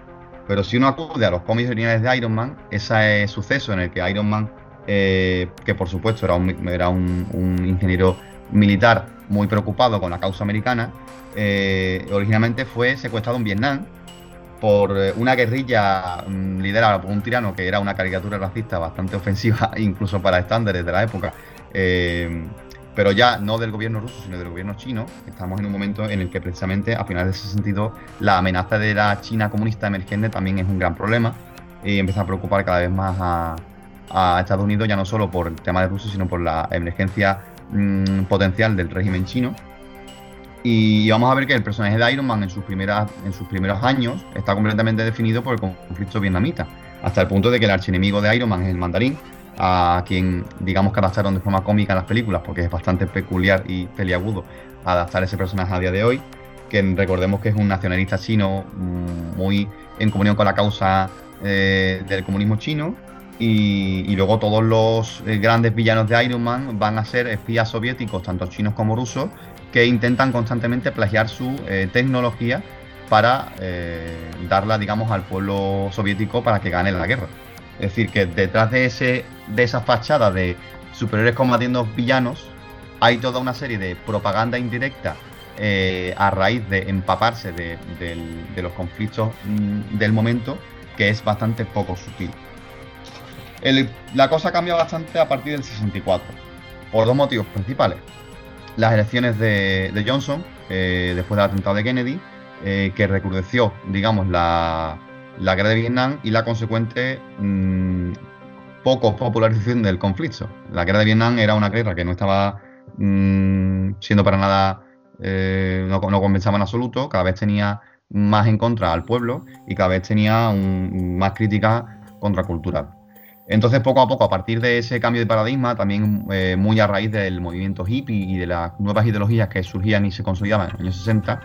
Pero si uno acude a los cómics originales de Iron Man, ese suceso en el que Iron Man, eh, que por supuesto era un, ingeniero militar muy preocupado con la causa americana, eh, originalmente fue secuestrado en Vietnam por eh, una guerrilla mm, liderada por un tirano que era una caricatura racista bastante ofensiva, incluso para estándares de la época pero ya no del gobierno ruso, sino del gobierno chino. Estamos en un momento en el que precisamente a finales de ese sentido la amenaza de la China comunista emergente también es un gran problema y empieza a preocupar cada vez más a, Estados Unidos, ya no solo por el tema de Rusia, sino por la emergencia mm, potencial del régimen chino. Y vamos a ver que el personaje de Iron Man en sus, primeras, en sus primeros años está completamente definido por el conflicto vietnamita, hasta el punto de que el archienemigo de Iron Man es el mandarín, a quien digamos que adaptaron de forma cómica las películas, porque es bastante peculiar y peliagudo adaptar ese personaje a día de hoy, que recordemos que es un nacionalista chino mm, muy en comunión con la causa eh, del comunismo chino, y, luego todos los eh, grandes villanos de Iron Man van a ser espías soviéticos, tanto chinos como rusos, que intentan constantemente plagiar su eh, tecnología para darla, digamos, al pueblo soviético para que gane la guerra. Es decir, que detrás de, esa fachada de superiores combatiendo villanos, hay toda una serie de propaganda indirecta eh, a raíz de empaparse de, los conflictos mm, del momento, que es bastante poco sutil. La cosa cambia bastante a partir del 64, por dos motivos principales. Las elecciones de, Johnson, eh, después del atentado de Kennedy, eh, que recrudeció, digamos, la, la guerra de Vietnam y la consecuente mm, poco popularización del conflicto. La guerra de Vietnam era una guerra que no estaba mm, siendo para nada, eh, no, no, compensaba en absoluto, cada vez tenía más en contra al pueblo y cada vez tenía más crítica contracultural. Entonces, poco a poco, a partir de ese cambio de paradigma, también eh, muy a raíz del movimiento hippie y de las nuevas ideologías que surgían y se consolidaban en los años 60,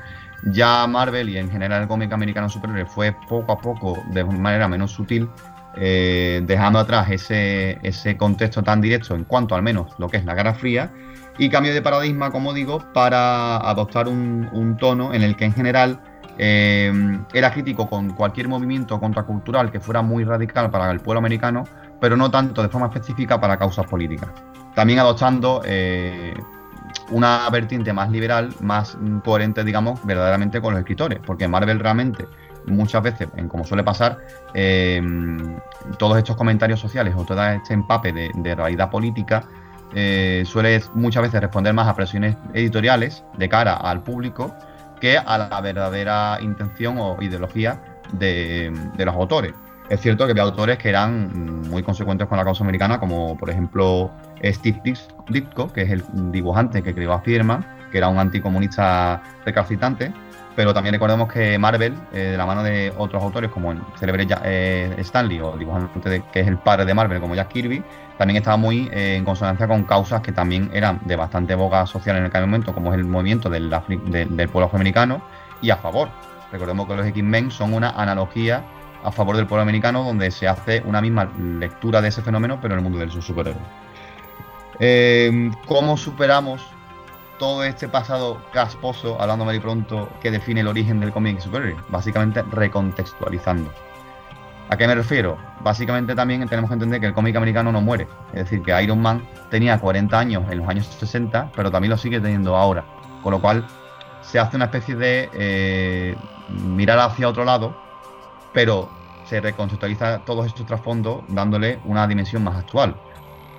ya Marvel y en general el cómic americano superior fue poco a poco, de manera menos sutil, eh, dejando atrás ese, ese contexto tan directo en cuanto al menos lo que es la Guerra Fría y cambio de paradigma, como digo, para adoptar un, tono en el que en general eh, era crítico con cualquier movimiento contracultural que fuera muy radical para el pueblo americano, pero no tanto de forma específica para causas políticas. También adoptando eh, una vertiente más liberal, más coherente, digamos, verdaderamente con los escritores, porque Marvel realmente muchas veces, en como suele pasar, eh, todos estos comentarios sociales o todo este empape de, realidad política eh, suele muchas veces responder más a presiones editoriales de cara al público que a la verdadera intención o ideología de, los autores. Es cierto que había autores que eran muy consecuentes con la causa americana, como por ejemplo Steve Ditko, que es el dibujante que creó a Spiderman, que era un anticomunista recalcitrante, pero también recordemos que Marvel, eh, de la mano de otros autores como el célebre eh, Stanley o dibujante que es el padre de Marvel, como Jack Kirby, también estaba muy eh, en consonancia con causas que también eran de bastante boga social en aquel momento, como es el movimiento del, pueblo afroamericano, y a favor. Recordemos que los X-Men son una analogía a favor del pueblo americano, donde se hace una misma lectura de ese fenómeno, pero en el mundo del superhéroe. ¿Cómo superamos todo este pasado casposo, hablando muy pronto, que define el origen del cómic superhéroe, básicamente recontextualizando. ¿A qué me refiero? Básicamente también tenemos que entender que el cómic americano no muere. Es decir, que Iron Man tenía 40 años en los años 60, pero también lo sigue teniendo ahora. Con lo cual se hace una especie de eh, mirar hacia otro lado, pero se recontextualiza todos estos trasfondos dándole una dimensión más actual.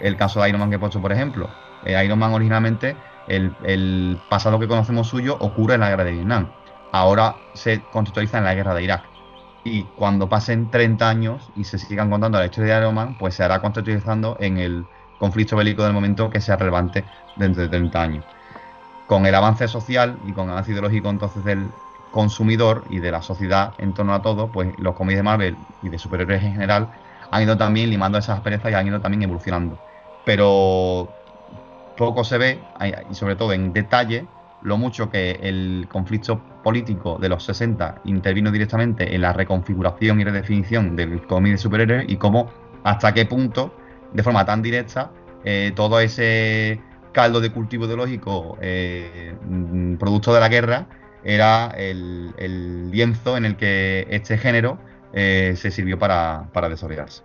El caso de Iron Man que he puesto, por ejemplo. Eh, Iron Man originalmente el, pasado que conocemos suyo ocurre en la guerra de Vietnam. Ahora se contextualiza en la guerra de Irak. Y cuando pasen 30 años y se sigan contando la historia de Iron Man, pues se hará contextualizando en el conflicto bélico del momento que sea relevante dentro de 30 años. Con el avance social y con el avance ideológico entonces del consumidor y de la sociedad en torno a todo, pues los cómics de Marvel y de superhéroes en general han ido también limando esas asperezas y han ido también evolucionando. Pero poco se ve, y sobre todo en detalle, lo mucho que el conflicto político de los 60 intervino directamente en la reconfiguración y redefinición del cómic de superhéroes y cómo, hasta qué punto, de forma tan directa, eh, todo ese caldo de cultivo ideológico eh, mm, producto de la guerra era el, lienzo en el que este género eh, se sirvió para, para desarrollarse.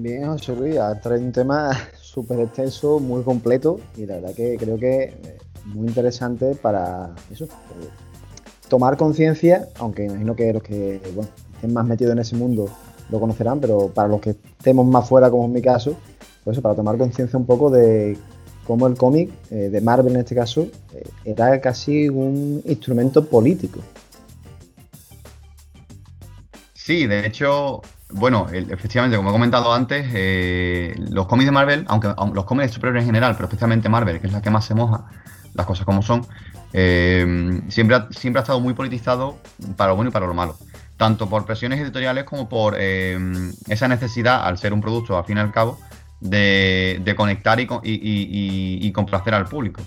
Bien, José Luis, trae un tema súper extenso, muy completo y la verdad que creo que eh, muy interesante para eso, tomar conciencia, aunque imagino que los que estén más metidos en ese mundo lo conocerán, pero para los que estemos más fuera, como en mi caso, pues para tomar conciencia un poco de cómo el cómic, eh, de Marvel en este caso, eh, era casi un instrumento político. Sí, de hecho, bueno, efectivamente, como he comentado antes, eh, los cómics de Marvel, aunque, los cómics de superhéroes en general, pero especialmente Marvel, que es la que más se moja, las cosas como son, eh, siempre, ha, siempre ha estado muy politizado para lo bueno y para lo malo. Tanto por presiones editoriales como por eh, esa necesidad, al ser un producto, al fin y al cabo, de, conectar y, y, complacer al público.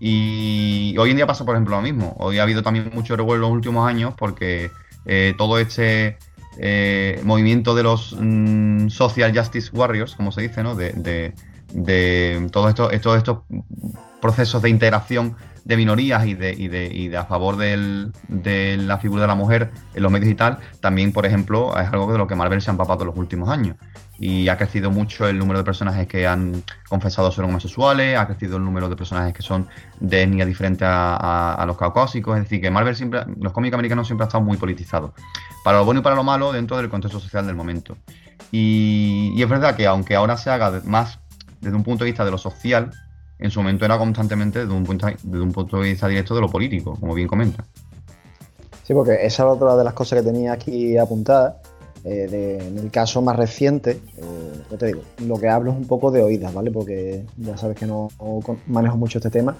Y hoy en día pasa, por ejemplo, lo mismo. Hoy ha habido también mucho revuelo en los últimos años porque todo este eh, movimiento de los mm, Social Justice Warriors, como se dice, ¿no? De, todos estos, estos, procesos de integración de minorías y de, y de, y de a favor de la figura de la mujer en los medios y tal, también, por ejemplo, es algo de lo que Marvel se ha empapado en los últimos años. Y ha crecido mucho el número de personajes que han confesado ser homosexuales, ha crecido el número de personajes que son de etnia diferente a, los caucásicos. Es decir, que Marvel siempre, los cómics americanos siempre han estado muy politizados. Para lo bueno y para lo malo dentro del contexto social del momento. Y, y es verdad que aunque ahora se haga más desde un punto de vista de lo social, en su momento era constantemente desde un punto, de vista directo de lo político, como bien comenta. Sí, porque esa es otra de las cosas que tenía aquí apuntada. Eh, en el caso más reciente, eh, te digo, lo que hablo es un poco de oídas, ¿vale? Porque ya sabes que no, manejo mucho este tema,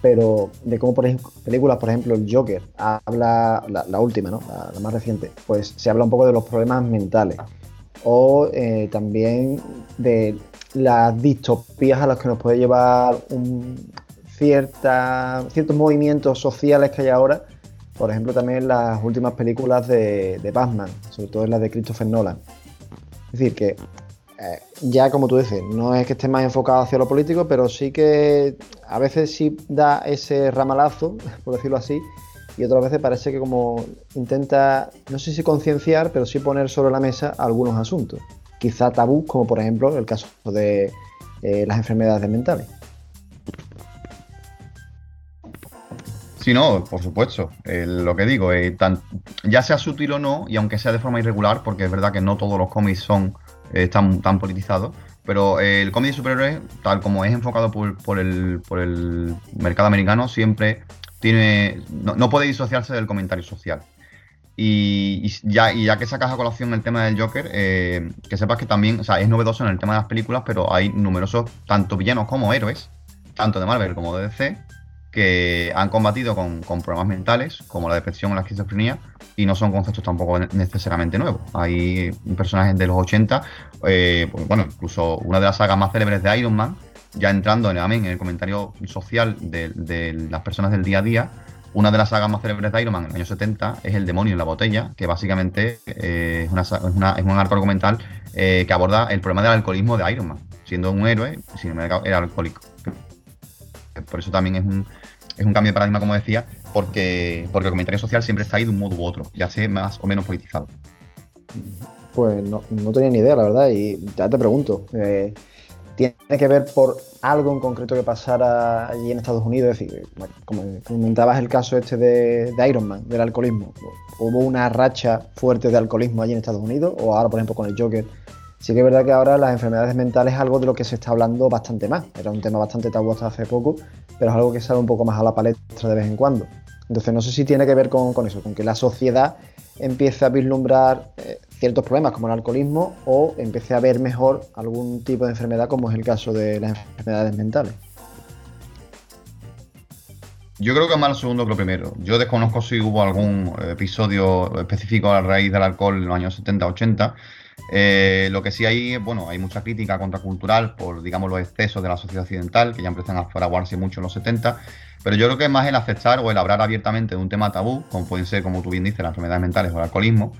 pero de cómo, por ejemplo, películas, por ejemplo, el Joker, habla, la, última, ¿no? La, más reciente, pues se habla un poco de los problemas mentales. O eh, también de las distopías a las que nos puede llevar un, cierta, ciertos movimientos sociales que hay ahora. Por ejemplo, también las últimas películas de, de Batman, sobre todo las de Christopher Nolan. Es decir, que eh, ya como tú dices, no es que esté más enfocado hacia lo político, pero sí que a veces sí da ese ramalazo, por decirlo así, y otras veces parece que como intenta, no sé si concienciar, pero sí poner sobre la mesa algunos asuntos quizá tabú, como por ejemplo el caso de eh, las enfermedades mentales. Sí, no, por supuesto. Eh, lo que digo, eh, ya sea sutil o no, y aunque sea de forma irregular, porque es verdad que no todos los cómics son tan, tan politizados, pero el cómic de superhéroes, tal como es enfocado por, el, por el mercado americano, siempre tiene no, puede disociarse del comentario social. Y, ya, y ya que sacas a colación el tema del Joker, que sepas que también, o sea, es novedoso en el tema de las películas, pero hay numerosos, tanto villanos como héroes, tanto de Marvel como de DC, que han combatido con, problemas mentales, como la depresión o la esquizofrenia, y no son conceptos tampoco necesariamente nuevos. Hay personajes de los 80, eh, pues, bueno, incluso una de las sagas más célebres de Iron Man, ya entrando en, en el comentario social de, las personas del día a día, una de las sagas más célebres de Iron Man en el año 70 es El demonio en la botella, que básicamente eh, es, un arco argumental eh, que aborda el problema del alcoholismo de Iron Man, siendo un héroe, sin embargo, era alcohólico. Por eso también es un, es un cambio de paradigma, como decía, porque, porque el comentario social siempre está ahí de un modo u otro, ya sea más o menos politizado. Pues no, tenía ni idea, la verdad, y ya te pregunto, eh, ¿tiene que ver por algo en concreto que pasara allí en Estados Unidos? Es decir, como comentabas el caso este de, Iron Man, del alcoholismo, ¿hubo una racha fuerte de alcoholismo allí en Estados Unidos? O ahora, por ejemplo, con el Joker, Sí que es verdad que ahora las enfermedades mentales es algo de lo que se está hablando bastante más. Era un tema bastante tabú hasta hace poco, pero es algo que sale un poco más a la palestra de vez en cuando. Entonces no sé si tiene que ver con, eso, con que la sociedad empiece a vislumbrar eh, ciertos problemas como el alcoholismo o empiece a ver mejor algún tipo de enfermedad como es el caso de las enfermedades mentales. Yo creo que más lo segundo que lo primero. Yo desconozco si hubo algún episodio específico a raíz del alcohol en los años 70-80, eh, lo que sí hay, bueno, hay mucha crítica contracultural por, digamos, los excesos de la sociedad occidental, que ya empiezan a fraguarse mucho en los 70, pero yo creo que es más el aceptar o el hablar abiertamente de un tema tabú, como pueden ser, como tú bien dices, las enfermedades mentales o el alcoholismo,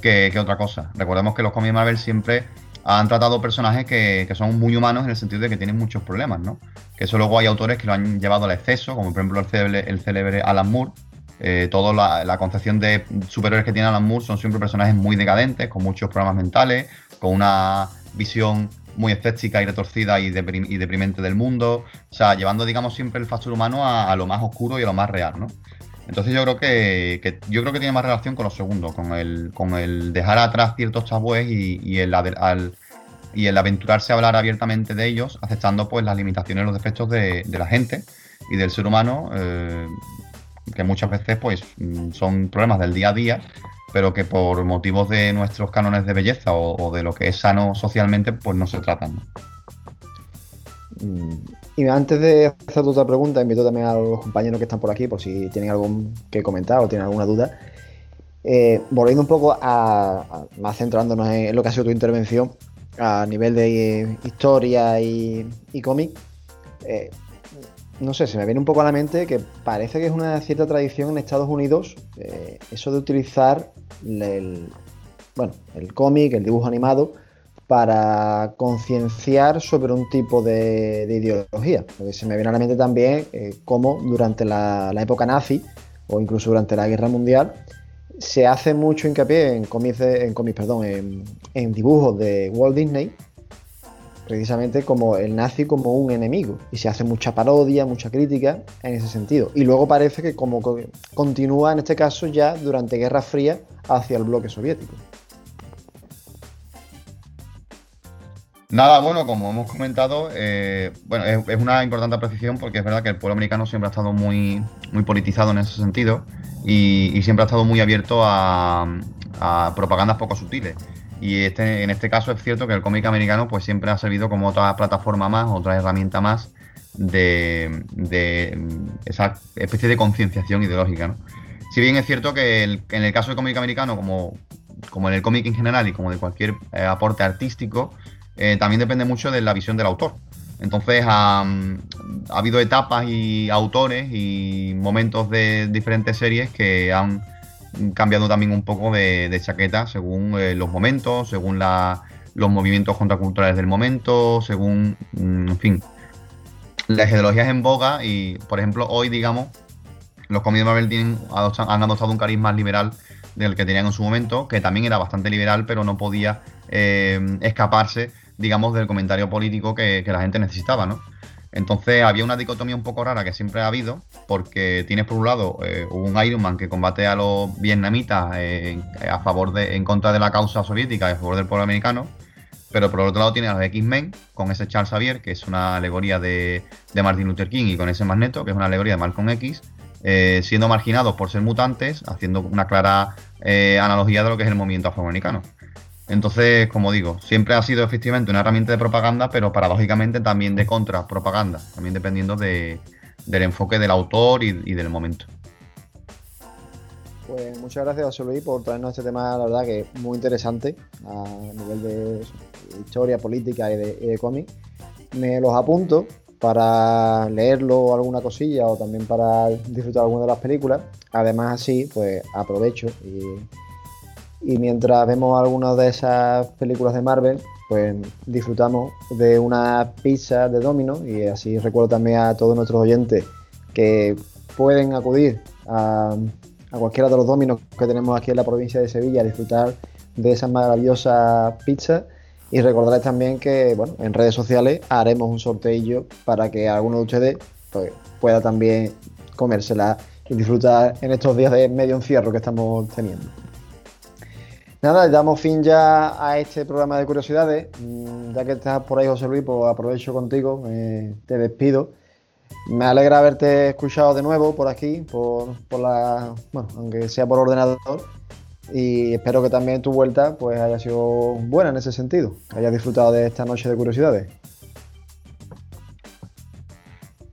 que, otra cosa. Recordemos que los cómics Marvel siempre han tratado personajes que, que, son muy humanos en el sentido de que tienen muchos problemas, ¿no? Que eso luego hay autores que lo han llevado al exceso, como por ejemplo el célebre, el célebre Alan Moore, eh, toda la, concepción de superiores que tiene Alan Moore son siempre personajes muy decadentes, con muchos problemas mentales, con una visión muy escéptica y retorcida y, deprimente del mundo, o sea, llevando, digamos, siempre el factor humano a, lo más oscuro y a lo más real, ¿no? Entonces yo creo que, yo creo que tiene más relación con lo segundo, con el, con el dejar atrás ciertos tabúes y, el, y el aventurarse a hablar abiertamente de ellos, aceptando pues las limitaciones los defectos de, la gente y del ser humano, eh, que muchas veces pues son problemas del día a día, pero que por motivos de nuestros cánones de belleza o, de lo que es sano socialmente, pues no se tratan. Mm, y antes de hacer otra pregunta, invito también a los compañeros que están por aquí, por si tienen algo que comentar o tienen alguna duda. Eh, volviendo un poco a, más centrándonos en, lo que ha sido tu intervención a nivel de historia y, cómic, eh, no sé, se me viene un poco a la mente que parece que es una cierta tradición en Estados Unidos eh, eso de utilizar el, bueno, el cómic, el dibujo animado, para concienciar sobre un tipo de, ideología. Porque se me viene a la mente también eh, cómo durante la, época nazi o incluso durante la Guerra Mundial se hace mucho hincapié en cómics, en, en dibujos de Walt Disney precisamente como el nazi como un enemigo. Y se hace mucha parodia, mucha crítica en ese sentido. Y luego parece que como continúa en este caso ya durante Guerra Fría hacia el bloque soviético. Nada, bueno, como hemos comentado, eh, bueno, es, una importante precisión porque es verdad que el pueblo americano siempre ha estado muy, muy politizado en ese sentido y, siempre ha estado muy abierto a, a propagandas poco sutiles. Y este, en este caso es cierto que el cómic americano pues siempre ha servido como otra plataforma más, otra herramienta más de, esa especie de concienciación ideológica. ¿no? Si bien es cierto que en el caso del cómic americano, como, como en el cómic en general y como de cualquier eh, aporte artístico, eh, también depende mucho de la visión del autor. Entonces ha, ha habido etapas y autores y momentos de diferentes series que han cambiando también un poco de, chaqueta según eh, los momentos, según los movimientos contraculturales del momento, según, mm, en fin, las ideologías en boga y, por ejemplo, hoy, digamos, los cómics de Marvel tienen, han adoptado un cariz más liberal del que tenían en su momento, que también era bastante liberal, pero no podía eh, escaparse, digamos, del comentario político que, la gente necesitaba, ¿no? Entonces había una dicotomía un poco rara que siempre ha habido, porque tienes por un lado eh, un Iron Man que combate a los vietnamitas a favor de, en contra de la causa soviética y a favor del pueblo americano, pero por otro lado tienes a los X-Men con ese Charles Xavier, que es una alegoría de, Martin Luther King, y con ese Magneto, que es una alegoría de Malcolm X, eh, siendo marginados por ser mutantes, haciendo una clara eh, analogía de lo que es el movimiento afroamericano. Entonces, como digo, siempre ha sido efectivamente una herramienta de propaganda, pero paradójicamente también de contrapropaganda, también dependiendo del enfoque del autor y, del momento. Pues muchas gracias, José Luis, por traernos este tema, la verdad que muy interesante a nivel de historia, política y de, cómic. Me los apunto para leerlo alguna cosilla o también para disfrutar alguna de las películas. Además, así, pues aprovecho y y mientras vemos algunas de esas películas de Marvel, pues disfrutamos de una pizza de Domino y así recuerdo también a todos nuestros oyentes que pueden acudir a, cualquiera de los Dominos que tenemos aquí en la provincia de Sevilla a disfrutar de esas maravillosas pizzas y recordarles también que bueno, en redes sociales haremos un sorteillo para que alguno de ustedes pues, pueda también comérsela y disfrutar en estos días de medio encierro que estamos teniendo. Nada, damos fin ya a este programa de curiosidades. Mm, ya que estás por ahí, José Luis, pues aprovecho contigo, te despido. Me alegra haberte escuchado de nuevo por aquí, por, la, bueno, aunque sea por ordenador. Y espero que también tu vuelta pues haya sido buena en ese sentido, que hayas disfrutado de esta noche de curiosidades.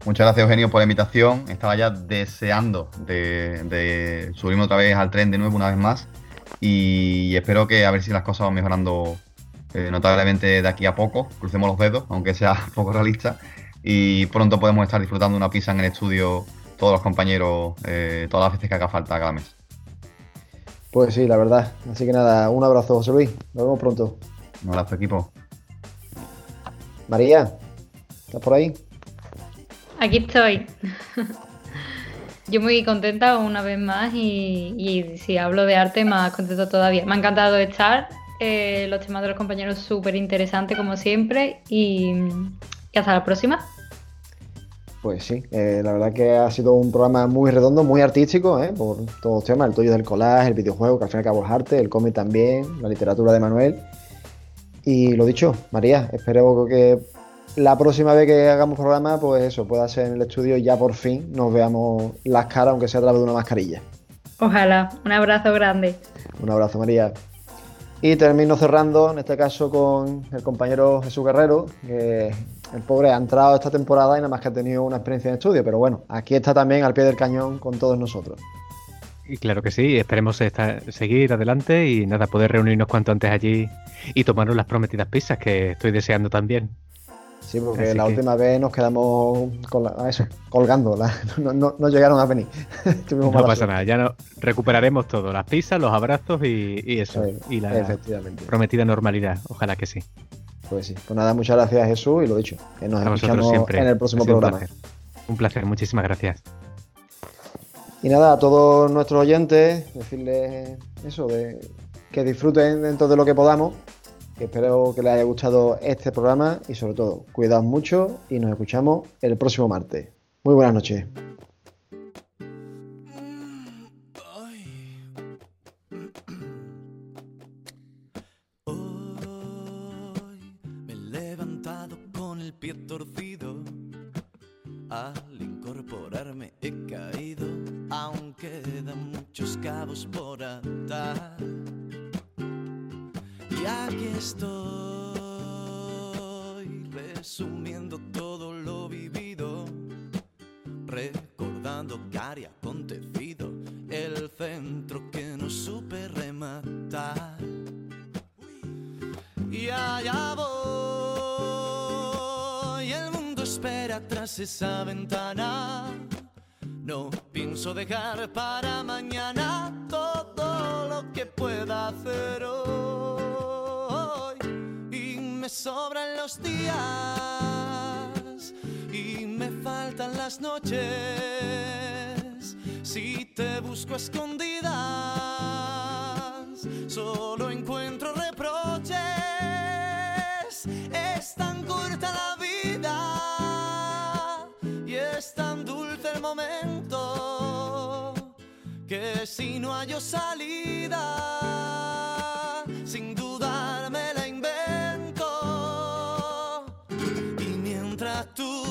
Muchas gracias Eugenio por la invitación. Estaba ya deseando de, de subirme otra vez al tren de nuevo una vez más y espero que a ver si las cosas van mejorando eh, notablemente de aquí a poco. Crucemos los dedos, aunque sea poco realista. Y pronto podemos estar disfrutando una pizza en el estudio todos los compañeros, eh, todas las veces que haga falta cada mes. Pues sí, la verdad. Así que nada, un abrazo, José Luis. Nos vemos pronto. Un abrazo, equipo. María, ¿estás por ahí? Aquí estoy. Yo muy contenta una vez más y, si hablo de arte más contenta todavía. Me ha encantado estar, eh, los temas de los compañeros súper interesantes como siempre y, hasta la próxima. Pues sí, eh, la verdad que ha sido un programa muy redondo, muy artístico, eh, por todos los temas, el tuyo del collage, el videojuego, que al fin y al cabo es arte, el cómic también, la literatura de Manuel. Y lo dicho, María, espero que la próxima vez que hagamos programa, pues eso, pueda ser en el estudio y ya por fin nos veamos las caras, aunque sea a través de una mascarilla. Ojalá, un abrazo grande. Un abrazo, María. Y termino cerrando, en este caso, con el compañero Jesús Guerrero, que el pobre ha entrado esta temporada y nada más que ha tenido una experiencia en estudio, pero bueno, aquí está también al pie del cañón con todos nosotros. Y claro que sí, esperemos seguir adelante y nada, poder reunirnos cuanto antes allí y tomarnos las prometidas pizzas que estoy deseando también. Sí, porque la última vez nos quedamos eso, colgando, no, llegaron a venir. no pasa nada, ya no, recuperaremos todo, las pizzas, los abrazos y, eso, y la prometida normalidad, ojalá que sí. Pues sí, pues nada, muchas gracias Jesús y lo dicho, que nos escuchamos siempre. en el próximo programa. Un placer. muchísimas gracias. Y nada, a todos nuestros oyentes, decirles eso, de que disfruten dentro de lo que podamos Espero que les haya gustado este programa y sobre todo, cuidaos mucho y nos escuchamos el próximo martes. Muy buenas noches. Hoy me aquí estoy resumiendo todo lo vivido, recordando que había acontecido, el centro que no supe rematar. Y allá voy, el mundo espera tras esa ventana. No pienso dejar para mañana todo lo que pueda hacer hoy me sobran los días y me faltan las noches. Si te busco escondidas, solo encuentro reproches. Es tan corta la vida y es tan dulce el momento que si no hallo salida tú.